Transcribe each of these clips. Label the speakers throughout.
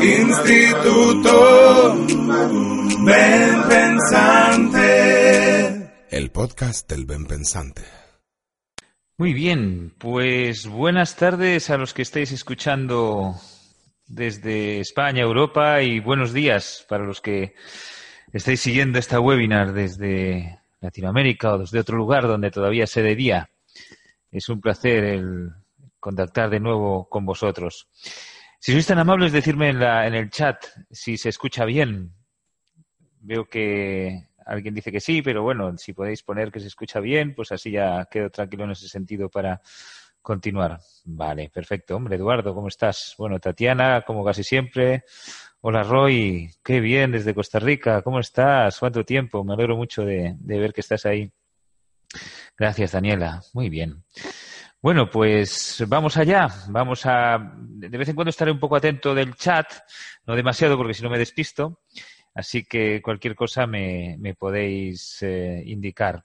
Speaker 1: Instituto Ben Pensante. El podcast del Ben Pensante.
Speaker 2: Muy bien, pues buenas tardes a los que estáis escuchando desde España, Europa y buenos días para los que estáis siguiendo esta webinar desde Latinoamérica o desde otro lugar donde todavía se de día. Es un placer el contactar de nuevo con vosotros. Si sois tan amables, decirme en, la, en el chat si se escucha bien. Veo que alguien dice que sí, pero bueno, si podéis poner que se escucha bien, pues así ya quedo tranquilo en ese sentido para continuar. Vale, perfecto. Hombre, Eduardo, ¿cómo estás? Bueno, Tatiana, como casi siempre. Hola, Roy. Qué bien desde Costa Rica. ¿Cómo estás? ¿Cuánto tiempo? Me alegro mucho de, de ver que estás ahí. Gracias, Daniela. Muy bien. Bueno, pues vamos allá. Vamos a. De vez en cuando estaré un poco atento del chat, no demasiado porque si no me despisto. Así que cualquier cosa me, podéis eh, indicar.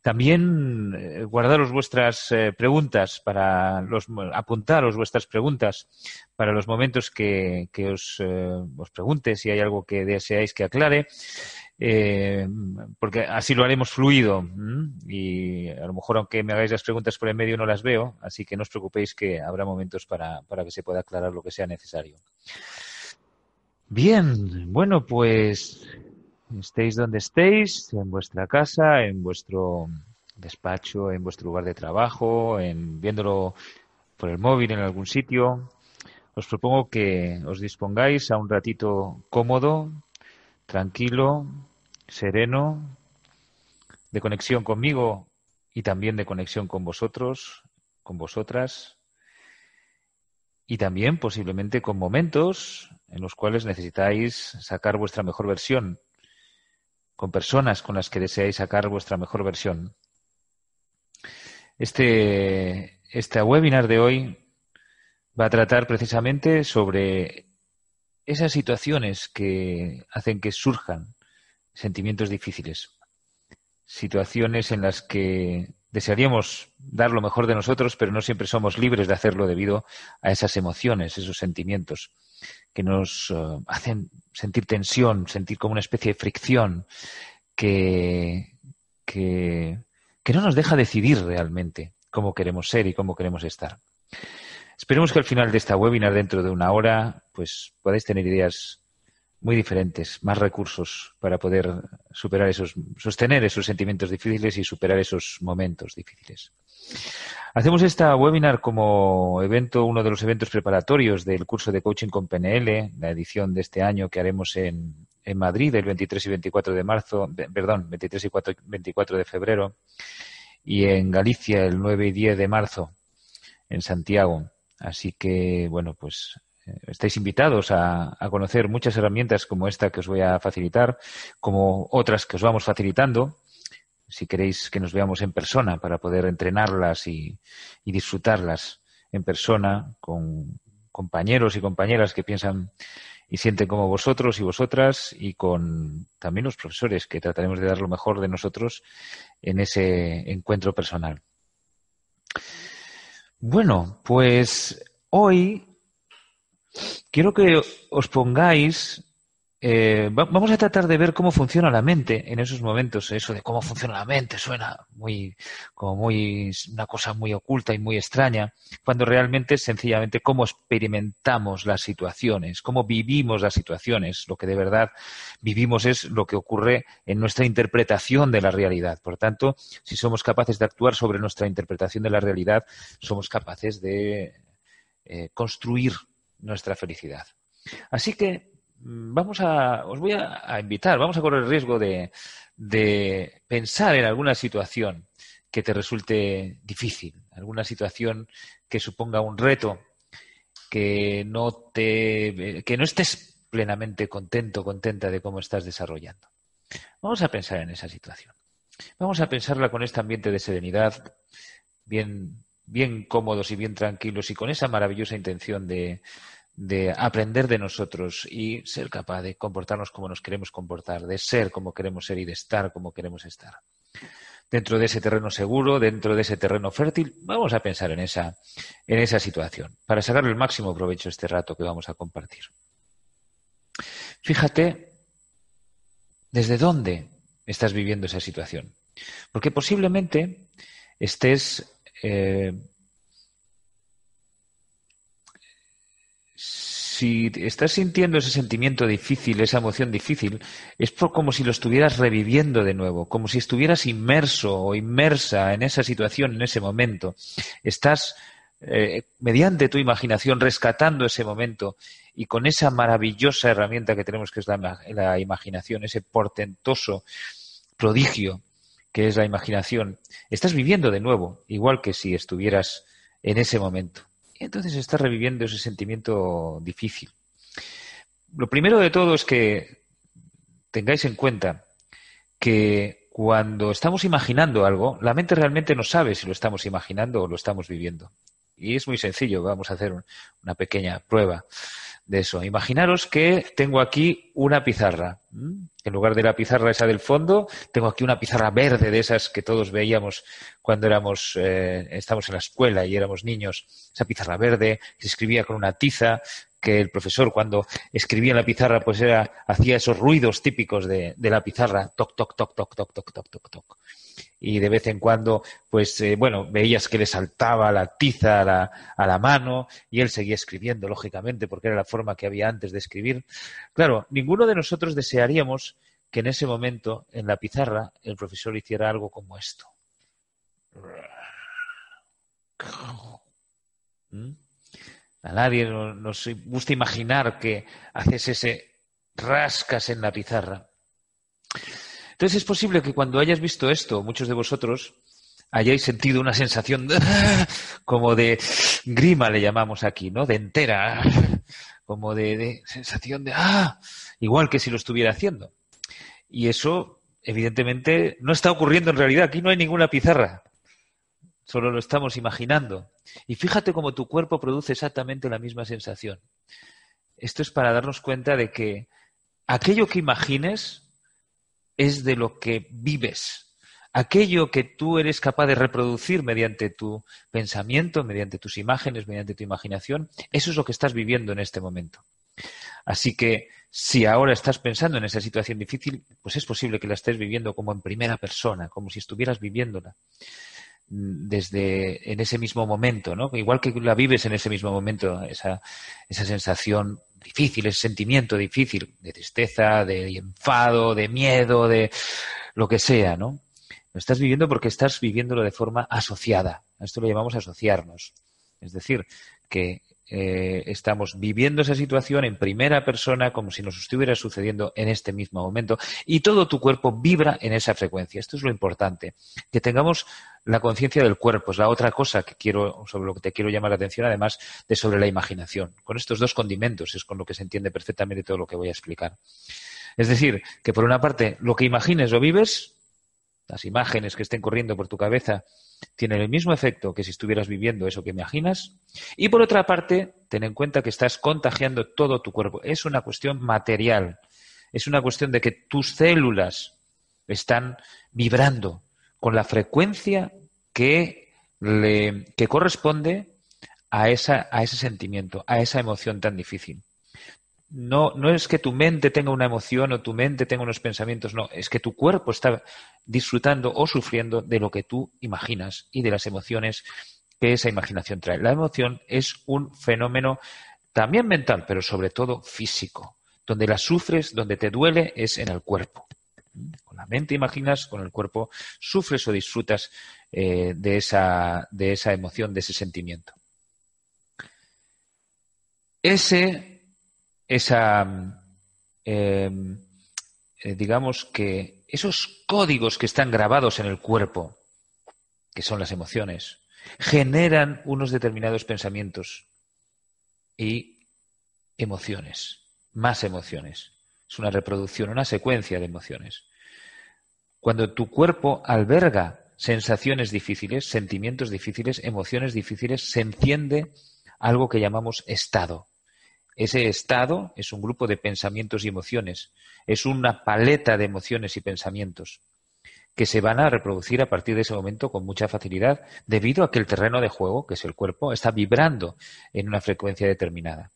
Speaker 2: También eh, guardaros vuestras eh, preguntas para los apuntaros vuestras preguntas para los momentos que, que os, os, pregunte si hay algo que deseáis que aclare. Porque así lo haremos fluido y a lo mejor aunque me hagáis las preguntas por el medio no las veo, así que no os preocupéis que habrá momentos para, para que se pueda aclarar lo que sea necesario. Bien, bueno, pues estéis donde estéis, en vuestra casa, en vuestro despacho, en vuestro lugar de trabajo, en viéndolo por el móvil en algún sitio, os propongo que os dispongáis a un ratito cómodo, tranquilo, sereno, de conexión conmigo y también de conexión con vosotros, con vosotras, y también posiblemente con momentos en los cuales necesitáis sacar vuestra mejor versión, con personas con las que deseáis sacar vuestra mejor versión. Este, este webinar de hoy va a tratar precisamente sobre esas situaciones que hacen que surjan sentimientos difíciles, situaciones en las que desearíamos dar lo mejor de nosotros, pero no siempre somos libres de hacerlo debido a esas emociones, esos sentimientos que nos uh, hacen sentir tensión, sentir como una especie de fricción que, que, que no nos deja decidir realmente cómo queremos ser y cómo queremos estar. Esperemos que al final de esta webinar, dentro de una hora, pues podáis tener ideas muy diferentes, más recursos para poder superar esos, sostener esos sentimientos difíciles y superar esos momentos difíciles. Hacemos esta webinar como evento, uno de los eventos preparatorios del curso de coaching con PNL, la edición de este año que haremos en, Madrid el 23 y 24 de marzo, perdón, 23 y 24 de febrero, y en Galicia el 9 y 10 de marzo, en Santiago. Así que, bueno, pues estáis invitados a, conocer muchas herramientas como esta que os voy a facilitar, como otras que os vamos facilitando, si queréis que nos veamos en persona para poder entrenarlas y, disfrutarlas en persona con compañeros y compañeras que piensan y sienten como vosotros y vosotras y con también los profesores que trataremos de dar lo mejor de nosotros en ese encuentro personal. Bueno, pues hoy quiero que os pongáis eh, vamos a tratar de ver cómo funciona la mente en esos momentos. Eso de cómo funciona la mente suena muy, como muy, una cosa muy oculta y muy extraña, cuando realmente sencillamente cómo experimentamos las situaciones, cómo vivimos las situaciones. Lo que de verdad vivimos es lo que ocurre en nuestra interpretación de la realidad. Por tanto, si somos capaces de actuar sobre nuestra interpretación de la realidad, somos capaces de eh, construir nuestra felicidad. Así que mm, vamos a, os voy a, invitar, vamos a correr el riesgo de, pensar en alguna situación que te resulte difícil, alguna situación que suponga un reto, que no te, que no estés plenamente contento, contenta de cómo estás desarrollando. Vamos a pensar en esa situación. Vamos a pensarla con este ambiente de serenidad, bien, bien cómodos y bien tranquilos y con esa maravillosa intención de, de aprender de nosotros y ser capaz de comportarnos como nos queremos comportar, de ser como queremos ser y de estar como queremos estar. dentro de ese terreno seguro, dentro de ese terreno fértil. Vamos a pensar en esa, en esa situación para sacarle el máximo provecho a este rato que vamos a compartir. Fíjate desde dónde estás viviendo esa situación. Porque posiblemente estés si estás sintiendo ese sentimiento difícil, esa emoción difícil, es como si lo estuvieras reviviendo de nuevo, como si estuvieras inmerso o inmersa en esa situación, en ese momento. Estás, eh, mediante tu imaginación, rescatando ese momento y con esa maravillosa herramienta que tenemos, que es la imaginación, ese portentoso prodigio que es la imaginación, estás viviendo de nuevo, igual que si estuvieras en ese momento entonces está reviviendo ese sentimiento difícil. Lo primero de todo es que tengáis en cuenta que cuando estamos imaginando algo, la mente realmente no sabe si lo estamos imaginando o lo estamos viviendo. Y es muy sencillo, vamos a hacer una pequeña prueba de eso. Imaginaros que tengo aquí una pizarra. En lugar de la pizarra esa del fondo, tengo aquí una pizarra verde de esas que todos veíamos cuando éramos, eh, estábamos en la escuela y éramos niños. Esa pizarra verde que se escribía con una tiza, que el profesor cuando escribía en la pizarra pues era, hacía esos ruidos típicos de, de la pizarra, toc, toc, toc, toc, toc, toc, toc, toc, toc y de vez en cuando, pues, eh, bueno, veías que le saltaba la tiza a la, mano y él seguía escribiendo, lógicamente, porque era la forma que había antes de escribir. Claro, ninguno de nosotros desearíamos que en ese momento, en la pizarra, el profesor hiciera algo como esto. ¿Mm? A nadie nos gusta imaginar que haces ese rascas en la pizarra. Entonces es posible que cuando hayas visto esto, muchos de vosotros hayáis sentido una sensación como de grima, le llamamos aquí, ¿no? De entera, como de, sensación de, ah, igual que si lo estuviera haciendo. Y eso, evidentemente, no está ocurriendo en realidad. Aquí no hay ninguna pizarra. Solo lo estamos imaginando. Y fíjate cómo tu cuerpo produce exactamente la misma sensación. Esto es para darnos cuenta de que aquello que imagines es de lo que vives. Aquello que tú eres capaz de reproducir mediante tu pensamiento, mediante tus imágenes, mediante tu imaginación, eso es lo que estás viviendo en este momento. Así que si ahora estás pensando en esa situación difícil, pues es posible que la estés viviendo como en primera persona, como si estuvieras viviéndola desde en ese mismo momento, ¿no? Igual que la vives en ese mismo momento, esa, esa sensación difícil, ese sentimiento difícil de tristeza, de enfado, de miedo, de lo que sea, ¿no? Lo estás viviendo porque estás viviéndolo de forma asociada. A esto lo llamamos asociarnos. Es decir, que eh, estamos viviendo esa situación en primera persona como si nos estuviera sucediendo en este mismo momento y todo tu cuerpo vibra en esa frecuencia. Esto es lo importante. Que tengamos la conciencia del cuerpo es la otra cosa que quiero, sobre lo que te quiero llamar la atención, además de sobre la imaginación. Con estos dos condimentos es con lo que se entiende perfectamente todo lo que voy a explicar. Es decir, que por una parte lo que imagines o vives, las imágenes que estén corriendo por tu cabeza tienen el mismo efecto que si estuvieras viviendo eso que imaginas. Y por otra parte, ten en cuenta que estás contagiando todo tu cuerpo. Es una cuestión material. Es una cuestión de que tus células están vibrando con la frecuencia que, le, que corresponde a, esa, a ese sentimiento, a esa emoción tan difícil. No, no es que tu mente tenga una emoción o tu mente tenga unos pensamientos, no, es que tu cuerpo está disfrutando o sufriendo de lo que tú imaginas y de las emociones que esa imaginación trae. La emoción es un fenómeno también mental, pero sobre todo físico. Donde la sufres, donde te duele, es en el cuerpo. Con la mente imaginas, con el cuerpo sufres o disfrutas eh, de, esa, de esa emoción, de ese sentimiento. Ese, esa, em, eh, digamos que esos códigos que están grabados en el cuerpo, que son las emociones, generan unos determinados pensamientos y emociones, más emociones. Es una reproducción, una secuencia de emociones. Cuando tu cuerpo alberga sensaciones difíciles, sentimientos difíciles, emociones difíciles, se enciende algo que llamamos estado. Ese estado es un grupo de pensamientos y emociones, es una paleta de emociones y pensamientos que se van a reproducir a partir de ese momento con mucha facilidad, debido a que el terreno de juego, que es el cuerpo, está vibrando en una frecuencia determinada,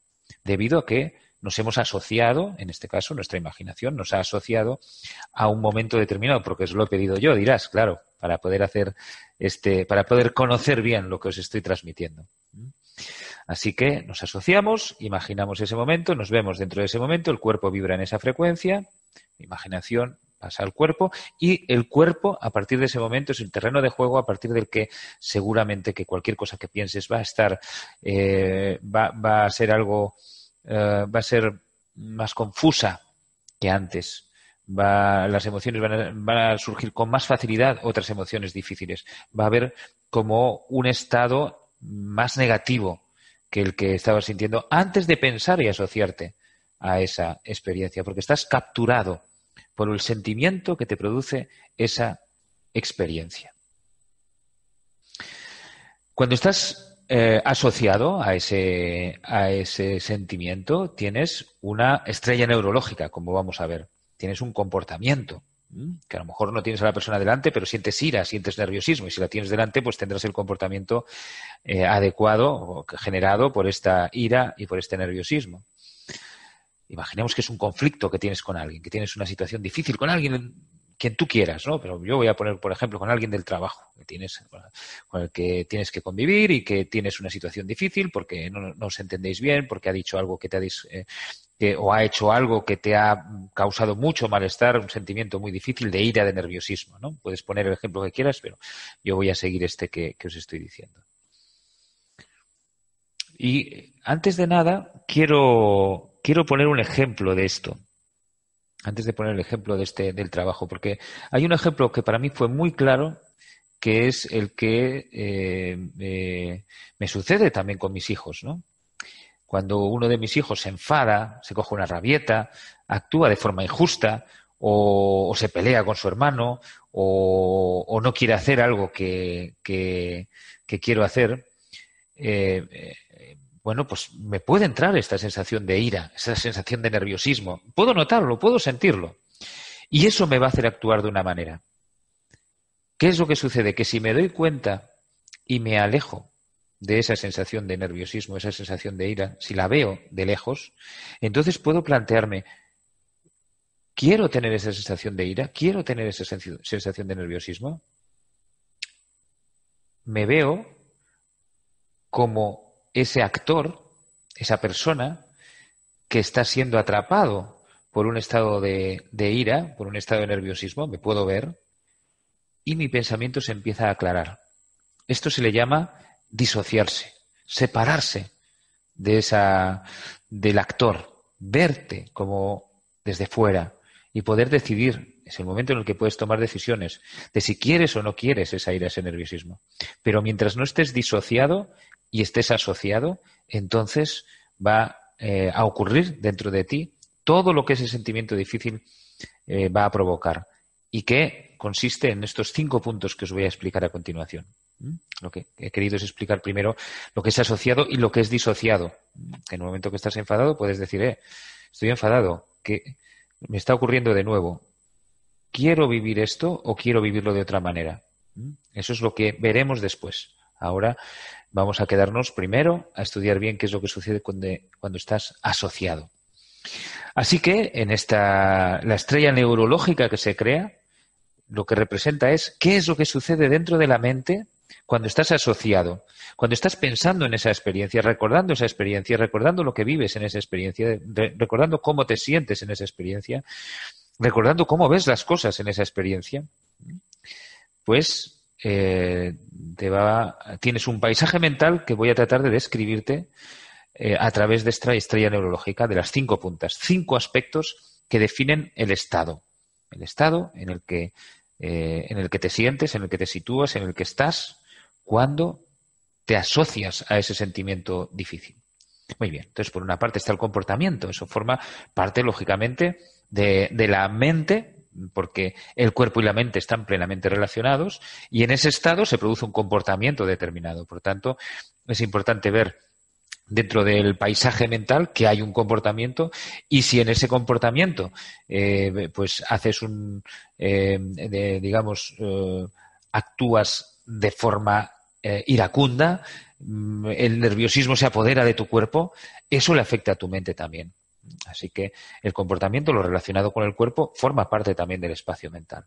Speaker 2: debido a que nos hemos asociado, en este caso nuestra imaginación nos ha asociado a un momento determinado, porque os lo he pedido yo, dirás, claro, para poder hacer este, para poder conocer bien lo que os estoy transmitiendo. Así que nos asociamos, imaginamos ese momento, nos vemos dentro de ese momento, el cuerpo vibra en esa frecuencia, imaginación pasa al cuerpo y el cuerpo a partir de ese momento es el terreno de juego a partir del que seguramente que cualquier cosa que pienses va a estar eh, va, va, a ser algo eh, va a ser más confusa que antes. Va, las emociones van a, van a, surgir con más facilidad otras emociones difíciles. Va a haber como un estado más negativo que el que estabas sintiendo antes de pensar y asociarte a esa experiencia porque estás capturado por el sentimiento que te produce esa experiencia. Cuando estás eh, asociado a ese, a ese sentimiento, tienes una estrella neurológica, como vamos a ver. Tienes un comportamiento, que a lo mejor no tienes a la persona delante, pero sientes ira, sientes nerviosismo, y si la tienes delante, pues tendrás el comportamiento eh, adecuado generado por esta ira y por este nerviosismo. Imaginemos que es un conflicto que tienes con alguien, que tienes una situación difícil con alguien, quien tú quieras, ¿no? Pero yo voy a poner, por ejemplo, con alguien del trabajo, que tienes, con el que tienes que convivir y que tienes una situación difícil porque no, os entendéis bien, porque ha dicho algo que te ha eh, o ha hecho algo que te ha causado mucho malestar, un sentimiento muy difícil de ira, de nerviosismo, ¿no? Puedes poner el ejemplo que quieras, pero yo voy a seguir este que, os estoy diciendo. Y antes de nada, quiero quiero poner un ejemplo de esto. Antes de poner el ejemplo de este, del trabajo, porque hay un ejemplo que para mí fue muy claro, que es el que eh, eh, me sucede también con mis hijos, ¿no? Cuando uno de mis hijos se enfada, se coge una rabieta, actúa de forma injusta, o, se pelea con su hermano, o, o no quiere hacer algo que, quiero hacer, eh, bueno, pues me puede entrar esta sensación de ira, esa sensación de nerviosismo. Puedo notarlo, puedo sentirlo. Y eso me va a hacer actuar de una manera. ¿Qué es lo que sucede? Que si me doy cuenta y me alejo de esa sensación de nerviosismo, esa sensación de ira, si la veo de lejos, entonces puedo plantearme, ¿quiero tener esa sensación de ira? ¿Quiero tener esa sensación de nerviosismo? Me veo como ese actor, esa persona que está siendo atrapado por un estado de, de, ira, por un estado de nerviosismo, me puedo ver, y mi pensamiento se empieza a aclarar. Esto se le llama disociarse, separarse de esa, del actor, verte como desde fuera y poder decidir. Es el momento en el que puedes tomar decisiones de si quieres o no quieres esa ira, ese nerviosismo. Pero mientras no estés disociado, y estés asociado, entonces va eh, a ocurrir dentro de ti todo lo que ese sentimiento difícil eh, va a provocar y que consiste en estos cinco puntos que os voy a explicar a continuación. ¿Mm? Lo que he querido es explicar primero lo que es asociado y lo que es disociado. En el momento que estás enfadado puedes decir, eh, estoy enfadado, que me está ocurriendo de nuevo. ¿Quiero vivir esto o quiero vivirlo de otra manera? ¿Mm? Eso es lo que veremos después. Ahora vamos a quedarnos primero a estudiar bien qué es lo que sucede cuando, cuando estás asociado. Así que en esta la estrella neurológica que se crea, lo que representa es qué es lo que sucede dentro de la mente cuando estás asociado, cuando estás pensando en esa experiencia, recordando esa experiencia, recordando lo que vives en esa experiencia, recordando cómo te sientes en esa experiencia, recordando cómo ves las cosas en esa experiencia, pues eh, te va, tienes un paisaje mental que voy a tratar de describirte eh, a través de esta estrella neurológica de las cinco puntas, cinco aspectos que definen el estado, el estado en el que eh, en el que te sientes, en el que te sitúas, en el que estás cuando te asocias a ese sentimiento difícil. Muy bien, entonces por una parte está el comportamiento, eso forma parte lógicamente de, de la mente porque el cuerpo y la mente están plenamente relacionados y en ese estado se produce un comportamiento determinado. Por tanto, es importante ver dentro del paisaje mental que hay un comportamiento y si en ese comportamiento eh, pues haces un eh, digamos eh, actúas de forma iracunda mm, el nerviosismo se apodera de tu cuerpo eso le afecta a tu mente también. Así que el comportamiento lo relacionado con el cuerpo forma parte también del espacio mental.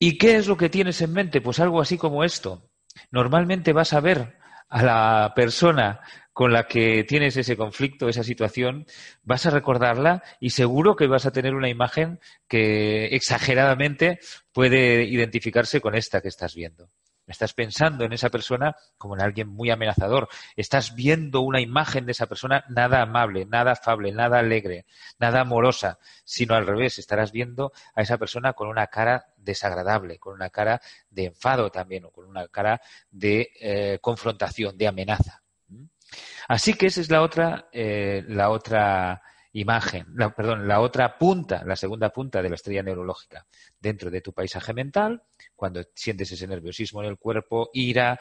Speaker 2: ¿y qué es lo que tienes en mente? pues algo así como esto. Normalmente vas a ver a la persona con la que tienes ese conflicto, esa situación, vas a recordarla y seguro que vas a tener una imagen que exageradamente puede identificarse con esta que estás viendo. Estás pensando en esa persona como en alguien muy amenazador. Estás viendo una imagen de esa persona nada amable, nada afable, nada alegre, nada amorosa, sino al revés. Estarás viendo a esa persona con una cara desagradable, con una cara de enfado también, o con una cara de eh, confrontación, de amenaza. Así que esa es la otra, eh, la otra imagen, perdón, la otra punta, la segunda punta de la estrella neurológica dentro de tu paisaje mental, cuando sientes ese nerviosismo en el cuerpo, ira,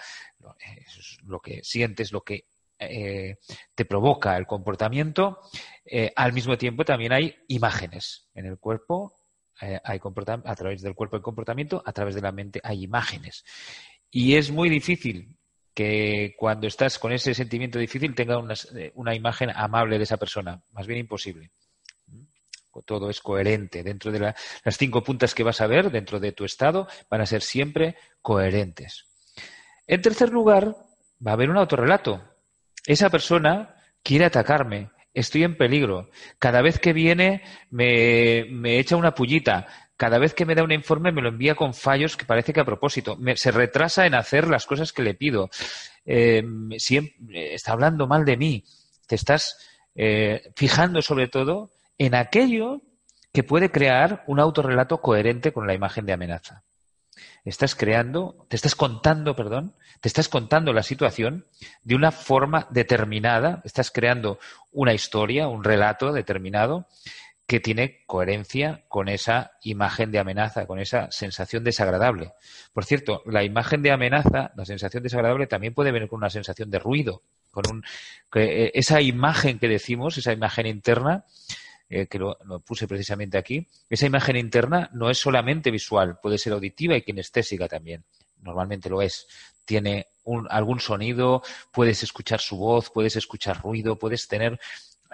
Speaker 2: lo que sientes, lo que eh, te provoca el comportamiento, eh, al mismo tiempo también hay imágenes en el cuerpo, eh, hay a través del cuerpo hay comportamiento, a través de la mente hay imágenes. Y es muy difícil que cuando estás con ese sentimiento difícil tenga una, imagen amable de esa persona. Más bien imposible. Todo es coherente. Dentro de las cinco puntas que vas a ver, dentro de tu estado, van a ser siempre coherentes. En tercer lugar, va a haber un autorrelato. Esa persona quiere atacarme, estoy en peligro. Cada vez que viene me, me echa una pullita cada vez que me da un informe me lo envía con fallos que parece que a propósito. se retrasa en hacer las cosas que le pido. Eh, siempre, está hablando mal de mí. Te estás eh, fijando sobre todo en aquello que puede crear un autorrelato coherente con la imagen de amenaza. Estás creando, te estás contando, perdón, te estás contando la situación de una forma determinada, estás creando una historia, un relato determinado que tiene coherencia con esa imagen de amenaza, con esa sensación desagradable. Por cierto, la imagen de amenaza, la sensación desagradable, también puede venir con una sensación de ruido, con un, eh, esa imagen que decimos, esa imagen interna, eh, que lo, puse precisamente aquí, esa imagen interna no es solamente visual, puede ser auditiva y kinestésica también. Normalmente lo es. Tiene algún sonido, puedes escuchar su voz, puedes escuchar ruido, puedes tener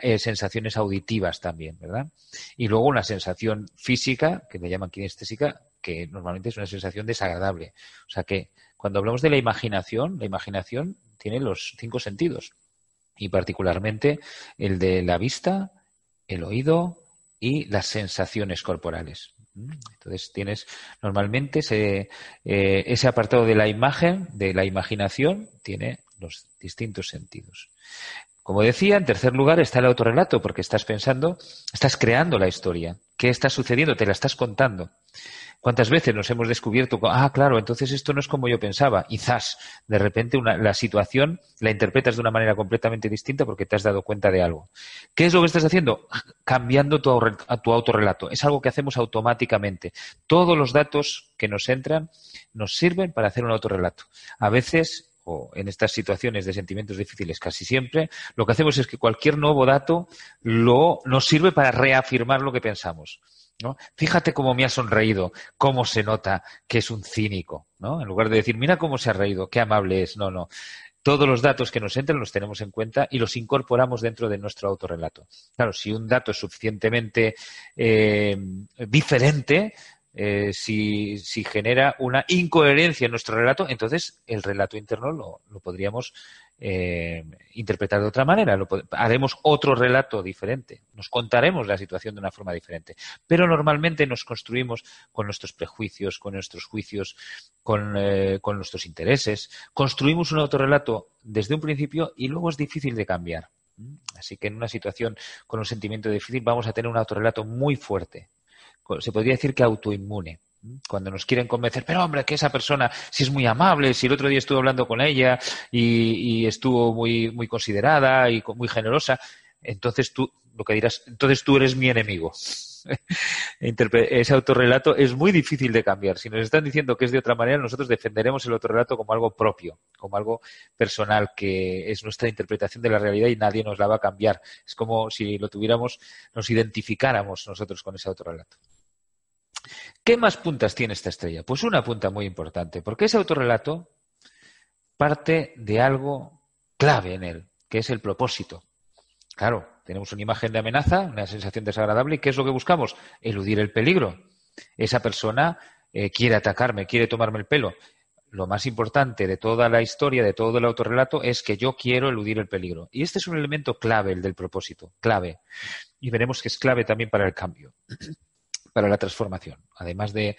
Speaker 2: eh, sensaciones auditivas también, ¿verdad? Y luego una sensación física, que le llaman kinestésica, que normalmente es una sensación desagradable. O sea que cuando hablamos de la imaginación, la imaginación tiene los cinco sentidos y particularmente el de la vista, el oído y las sensaciones corporales. Entonces tienes normalmente ese, eh, ese apartado de la imagen, de la imaginación, tiene los distintos sentidos. Como decía, en tercer lugar está el autorrelato, porque estás pensando, estás creando la historia. ¿Qué está sucediendo? Te la estás contando. ¿Cuántas veces nos hemos descubierto, ah, claro, entonces esto no es como yo pensaba? Y zas, de repente la situación la interpretas de una manera completamente distinta porque te has dado cuenta de algo. ¿Qué es lo que estás haciendo? Cambiando tu, tu autorrelato. Es algo que hacemos automáticamente. Todos los datos que nos entran nos sirven para hacer un autorrelato. A veces o en estas situaciones de sentimientos difíciles casi siempre, lo que hacemos es que cualquier nuevo dato lo, nos sirve para reafirmar lo que pensamos. ¿no? Fíjate cómo me ha sonreído, cómo se nota que es un cínico, ¿no? En lugar de decir, mira cómo se ha reído, qué amable es. No, no. Todos los datos que nos entran los tenemos en cuenta y los incorporamos dentro de nuestro autorrelato. Claro, si un dato es suficientemente eh, diferente, eh, si, genera una incoherencia en nuestro relato, entonces el relato interno lo, podríamos eh, interpretar de otra manera. Haremos otro relato diferente. Nos contaremos la situación de una forma diferente. Pero normalmente nos construimos con nuestros prejuicios, con nuestros juicios, con, eh, con nuestros intereses. Construimos un autorrelato desde un principio y luego es difícil de cambiar. Así que en una situación con un sentimiento difícil vamos a tener un autorrelato muy fuerte se podría decir que autoinmune. Cuando nos quieren convencer, pero hombre, que esa persona si es muy amable, si el otro día estuve hablando con ella y, estuvo muy, muy considerada y muy generosa, entonces tú, lo que dirás, entonces tú eres mi enemigo. ese autorrelato es muy difícil de cambiar. Si nos están diciendo que es de otra manera, nosotros defenderemos el autorrelato como algo propio, como algo personal, que es nuestra interpretación de la realidad y nadie nos la va a cambiar. Es como si lo tuviéramos, nos identificáramos nosotros con ese autorrelato. ¿Qué más puntas tiene esta estrella? Pues una punta muy importante, porque ese autorrelato parte de algo clave en él, que es el propósito. Claro, tenemos una imagen de amenaza, una sensación desagradable, y ¿qué es lo que buscamos? Eludir el peligro. Esa persona eh, quiere atacarme, quiere tomarme el pelo. Lo más importante de toda la historia, de todo el autorrelato, es que yo quiero eludir el peligro. Y este es un elemento clave, el del propósito, clave. Y veremos que es clave también para el cambio, para la transformación. Además de,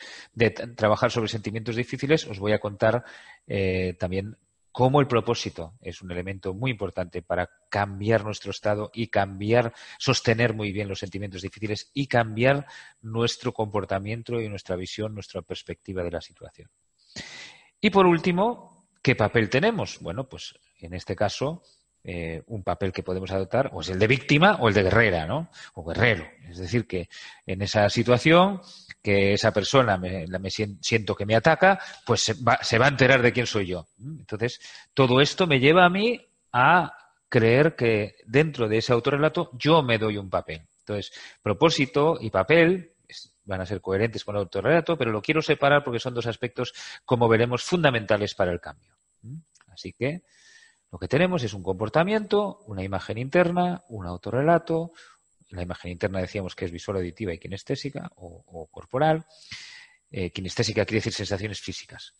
Speaker 2: trabajar sobre sentimientos difíciles, os voy a contar eh, también cómo el propósito es un elemento muy importante para cambiar nuestro estado y cambiar, sostener muy bien los sentimientos difíciles y cambiar nuestro comportamiento y nuestra visión, nuestra perspectiva de la situación. Y por último, ¿qué papel tenemos? Bueno, pues en este caso, eh, un papel que podemos adoptar o es el de víctima o el de guerrera, ¿no? O guerrero. Es decir, que en esa situación que esa persona me, siento que me ataca, pues se va, se va, a enterar de quién soy yo. Entonces, todo esto me lleva a mí a creer que dentro de ese autorrelato yo me doy un papel. Entonces, propósito y papel van a ser coherentes con el autorrelato, pero lo quiero separar porque son dos aspectos, como veremos, fundamentales para el cambio. Así que lo que tenemos es un comportamiento, una imagen interna, un autorrelato, la imagen interna decíamos que es visual, auditiva y kinestésica o, corporal. Eh, kinestésica quiere decir sensaciones físicas.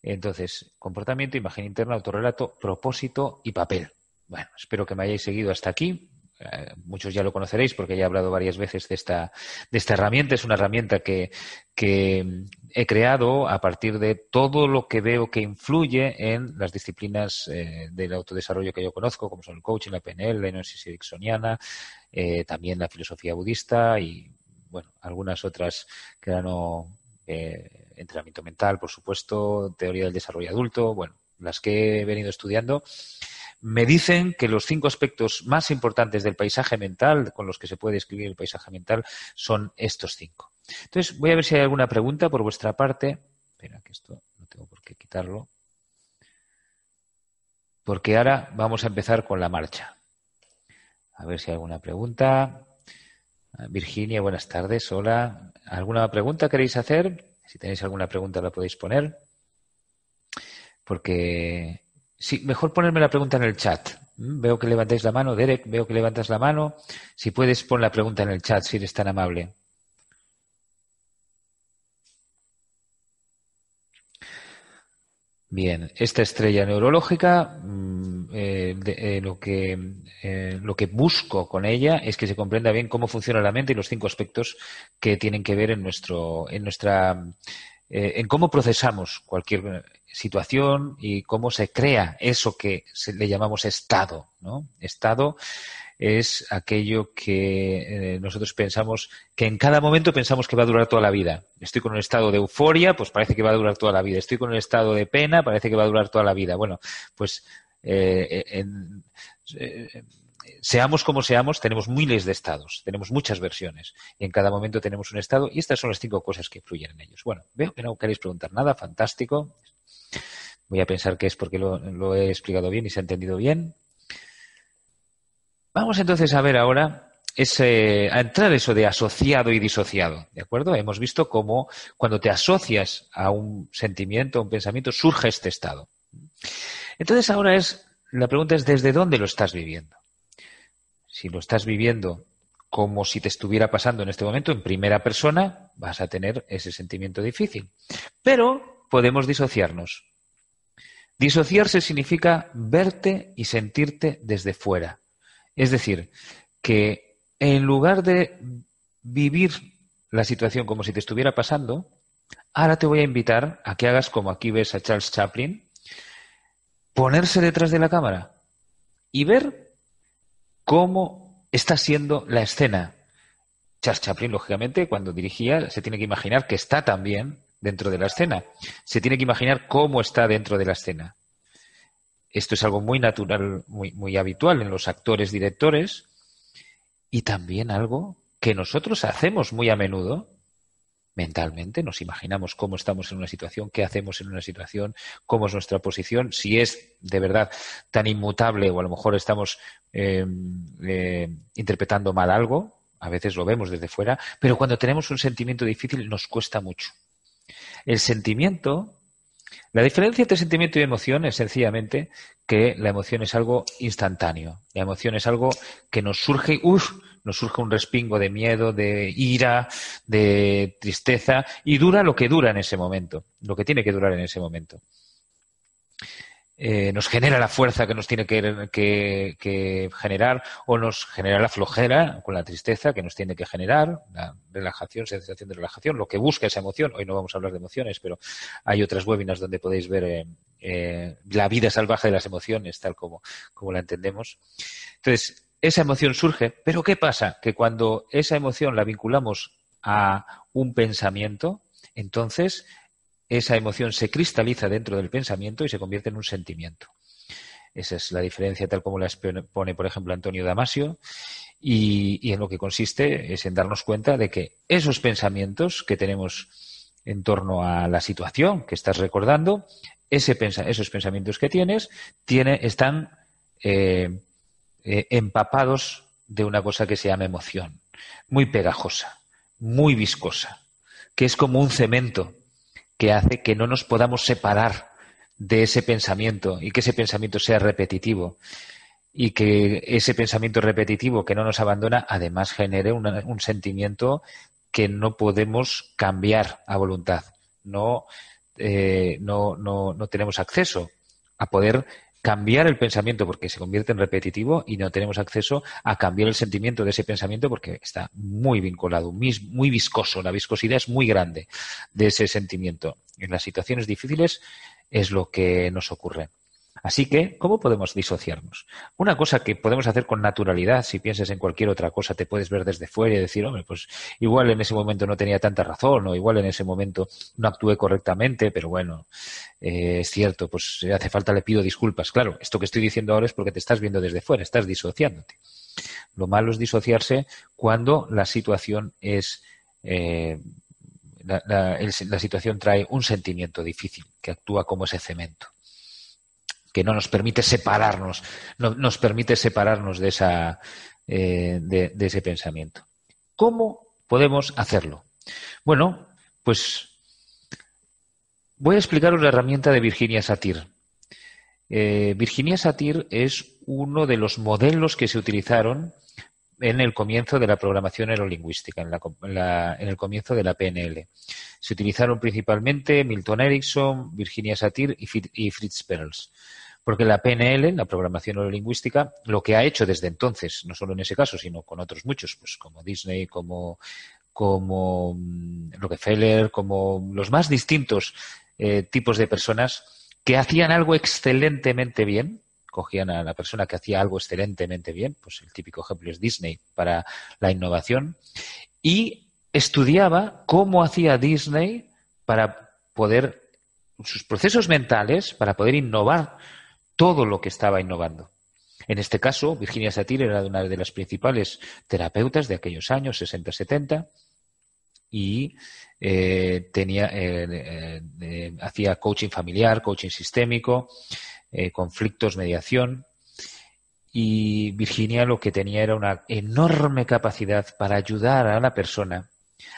Speaker 2: Entonces, comportamiento, imagen interna, autorrelato, propósito y papel. Bueno, espero que me hayáis seguido hasta aquí. Eh, muchos ya lo conoceréis porque ya he hablado varias veces de esta, de esta herramienta. Es una herramienta que, he creado a partir de todo lo que veo que influye en las disciplinas eh, del autodesarrollo que yo conozco, como son el coaching, la PNL, la hipnosis ericksoniana, eh, también la filosofía budista y, bueno, algunas otras que eran entrenamiento mental, por supuesto, teoría del desarrollo adulto, bueno, las que he venido estudiando me dicen que los cinco aspectos más importantes del paisaje mental, con los que se puede escribir el paisaje mental, son estos cinco. Entonces, voy a ver si hay alguna pregunta por vuestra parte. Espera, que esto no tengo por qué quitarlo. Porque ahora vamos a empezar con la marcha. A ver si hay alguna pregunta. Virginia, buenas tardes. Hola. ¿Alguna pregunta queréis hacer? Si tenéis alguna pregunta la podéis poner. Porque Sí, mejor ponerme la pregunta en el chat. Mm, veo que levantáis la mano. Derek, veo que levantas la mano. Si puedes, pon la pregunta en el chat, si eres tan amable. Bien, esta estrella neurológica, mm, eh, eh, lo, que, eh, lo que busco con ella es que se comprenda bien cómo funciona la mente y los cinco aspectos que tienen que ver en nuestro, en nuestra, en cómo procesamos cualquier situación y cómo se crea eso que le llamamos estado. ¿no? Estado es aquello que eh, nosotros pensamos que en cada momento pensamos que va a durar toda la vida. Estoy con un estado de euforia, pues parece que va a durar toda la vida. Estoy con un estado de pena, parece que va a durar toda la vida. Bueno, pues eh, eh, seamos como seamos, tenemos miles de estados, tenemos muchas versiones y en cada momento tenemos un estado y estas son las cinco cosas que influyen en ellos. Bueno, veo que no queréis preguntar nada, fantástico. Voy a pensar que es porque lo, he explicado bien y se ha entendido bien. Vamos entonces a ver ahora a entrar eso de asociado y disociado, ¿de acuerdo? Hemos visto cómo cuando te asocias a un sentimiento, a un pensamiento, surge este estado. Entonces ahora es, la pregunta es ¿desde dónde lo estás viviendo? Si lo estás viviendo como si te estuviera pasando en este momento en primera persona, vas a tener ese sentimiento difícil. Pero podemos disociarnos. Disociarse significa verte y sentirte desde fuera. Es decir, que en lugar de vivir la situación como si te estuviera pasando, ahora te voy a invitar a que hagas como aquí ves a Charles Chaplin, ponerse detrás de la cámara y ver cómo está siendo la escena. Charles Chaplin, lógicamente, cuando dirigía, se tiene que imaginar que está también dentro de la escena. Se tiene que imaginar cómo está dentro de la escena. Esto es algo muy natural, muy, habitual en los actores directores y también algo que nosotros hacemos muy a menudo mentalmente, nos imaginamos cómo estamos en una situación, qué hacemos en una situación, cómo es nuestra posición, si es de verdad tan inmutable o a lo mejor estamos eh, eh, interpretando mal algo, a veces lo vemos desde fuera, pero cuando tenemos un sentimiento difícil nos cuesta mucho. El sentimiento, la diferencia entre sentimiento y emoción es sencillamente que la emoción es algo instantáneo. La emoción es algo que nos surge, uff, nos surge un respingo de miedo, de ira, de tristeza, y dura lo que dura en ese momento, lo que tiene que durar en ese momento. Eh, nos genera la fuerza que nos tiene que, generar o nos genera la flojera con la tristeza que nos tiene que generar, la relajación, sensación de relajación, lo que busca esa emoción. Hoy no vamos a hablar de emociones, pero hay otras webinars donde podéis ver eh, eh, la vida salvaje de las emociones, tal como, como la entendemos. Entonces, esa emoción surge, pero ¿qué pasa? Que cuando esa emoción la vinculamos a un pensamiento, entonces esa emoción se cristaliza dentro del pensamiento y se convierte en un sentimiento. Esa es la diferencia tal como la pone, por ejemplo, Antonio Damasio, y, en lo que consiste es en darnos cuenta de que esos pensamientos que tenemos en torno a la situación que estás recordando, ese esos pensamientos que tienes, tiene, están eh, eh, empapados de una cosa que se llama emoción, muy pegajosa, muy viscosa, que es como un cemento que hace que no nos podamos separar de ese pensamiento y que ese pensamiento sea repetitivo y que ese pensamiento repetitivo que no nos abandona además genere un sentimiento que no podemos cambiar a voluntad. No, eh, no, no, no tenemos acceso a poder cambiar el pensamiento porque se convierte en repetitivo y no tenemos acceso a cambiar el sentimiento de ese pensamiento porque está muy vinculado, muy, viscoso. La viscosidad es muy grande de ese sentimiento. En las situaciones difíciles es lo que nos ocurre. Así que, ¿cómo podemos disociarnos? Una cosa que podemos hacer con naturalidad, si piensas en cualquier otra cosa, te puedes ver desde fuera y decir, hombre, pues igual en ese momento no tenía tanta razón o igual en ese momento no actué correctamente, pero bueno, eh, es cierto, pues si hace falta le pido disculpas. Claro, esto que estoy diciendo ahora es porque te estás viendo desde fuera, estás disociándote. Lo malo es disociarse cuando la situación es eh, la, la, situación trae un sentimiento difícil que actúa como ese cemento que no nos permite separarnos, no nos permite separarnos de, esa, eh, de, ese pensamiento. ¿Cómo podemos hacerlo? Bueno, pues voy a explicaros la herramienta de Virginia Satir. Eh, Virginia Satir es uno de los modelos que se utilizaron en el comienzo de la programación neurolingüística, en, en, el comienzo de la PNL. Se utilizaron principalmente Milton Erickson, Virginia Satir y, Fritz Perls. Porque la PNL, la programación neurolingüística, lo que ha hecho desde entonces, no solo en ese caso, sino con otros muchos, pues como Disney, como, como mm, Rockefeller, como los más distintos eh, tipos de personas que hacían algo excelentemente bien, cogían a la persona que hacía algo excelentemente bien, pues el típico ejemplo es Disney para la innovación, y estudiaba cómo hacía Disney para poder, sus procesos mentales, para poder innovar todo lo que estaba innovando. En este caso, Virginia Satir era una de las principales terapeutas de aquellos años 60-70 y eh, tenía, eh, eh, hacía coaching familiar, coaching sistémico, conflictos, mediación. Y Virginia lo que tenía era una enorme capacidad para ayudar a la persona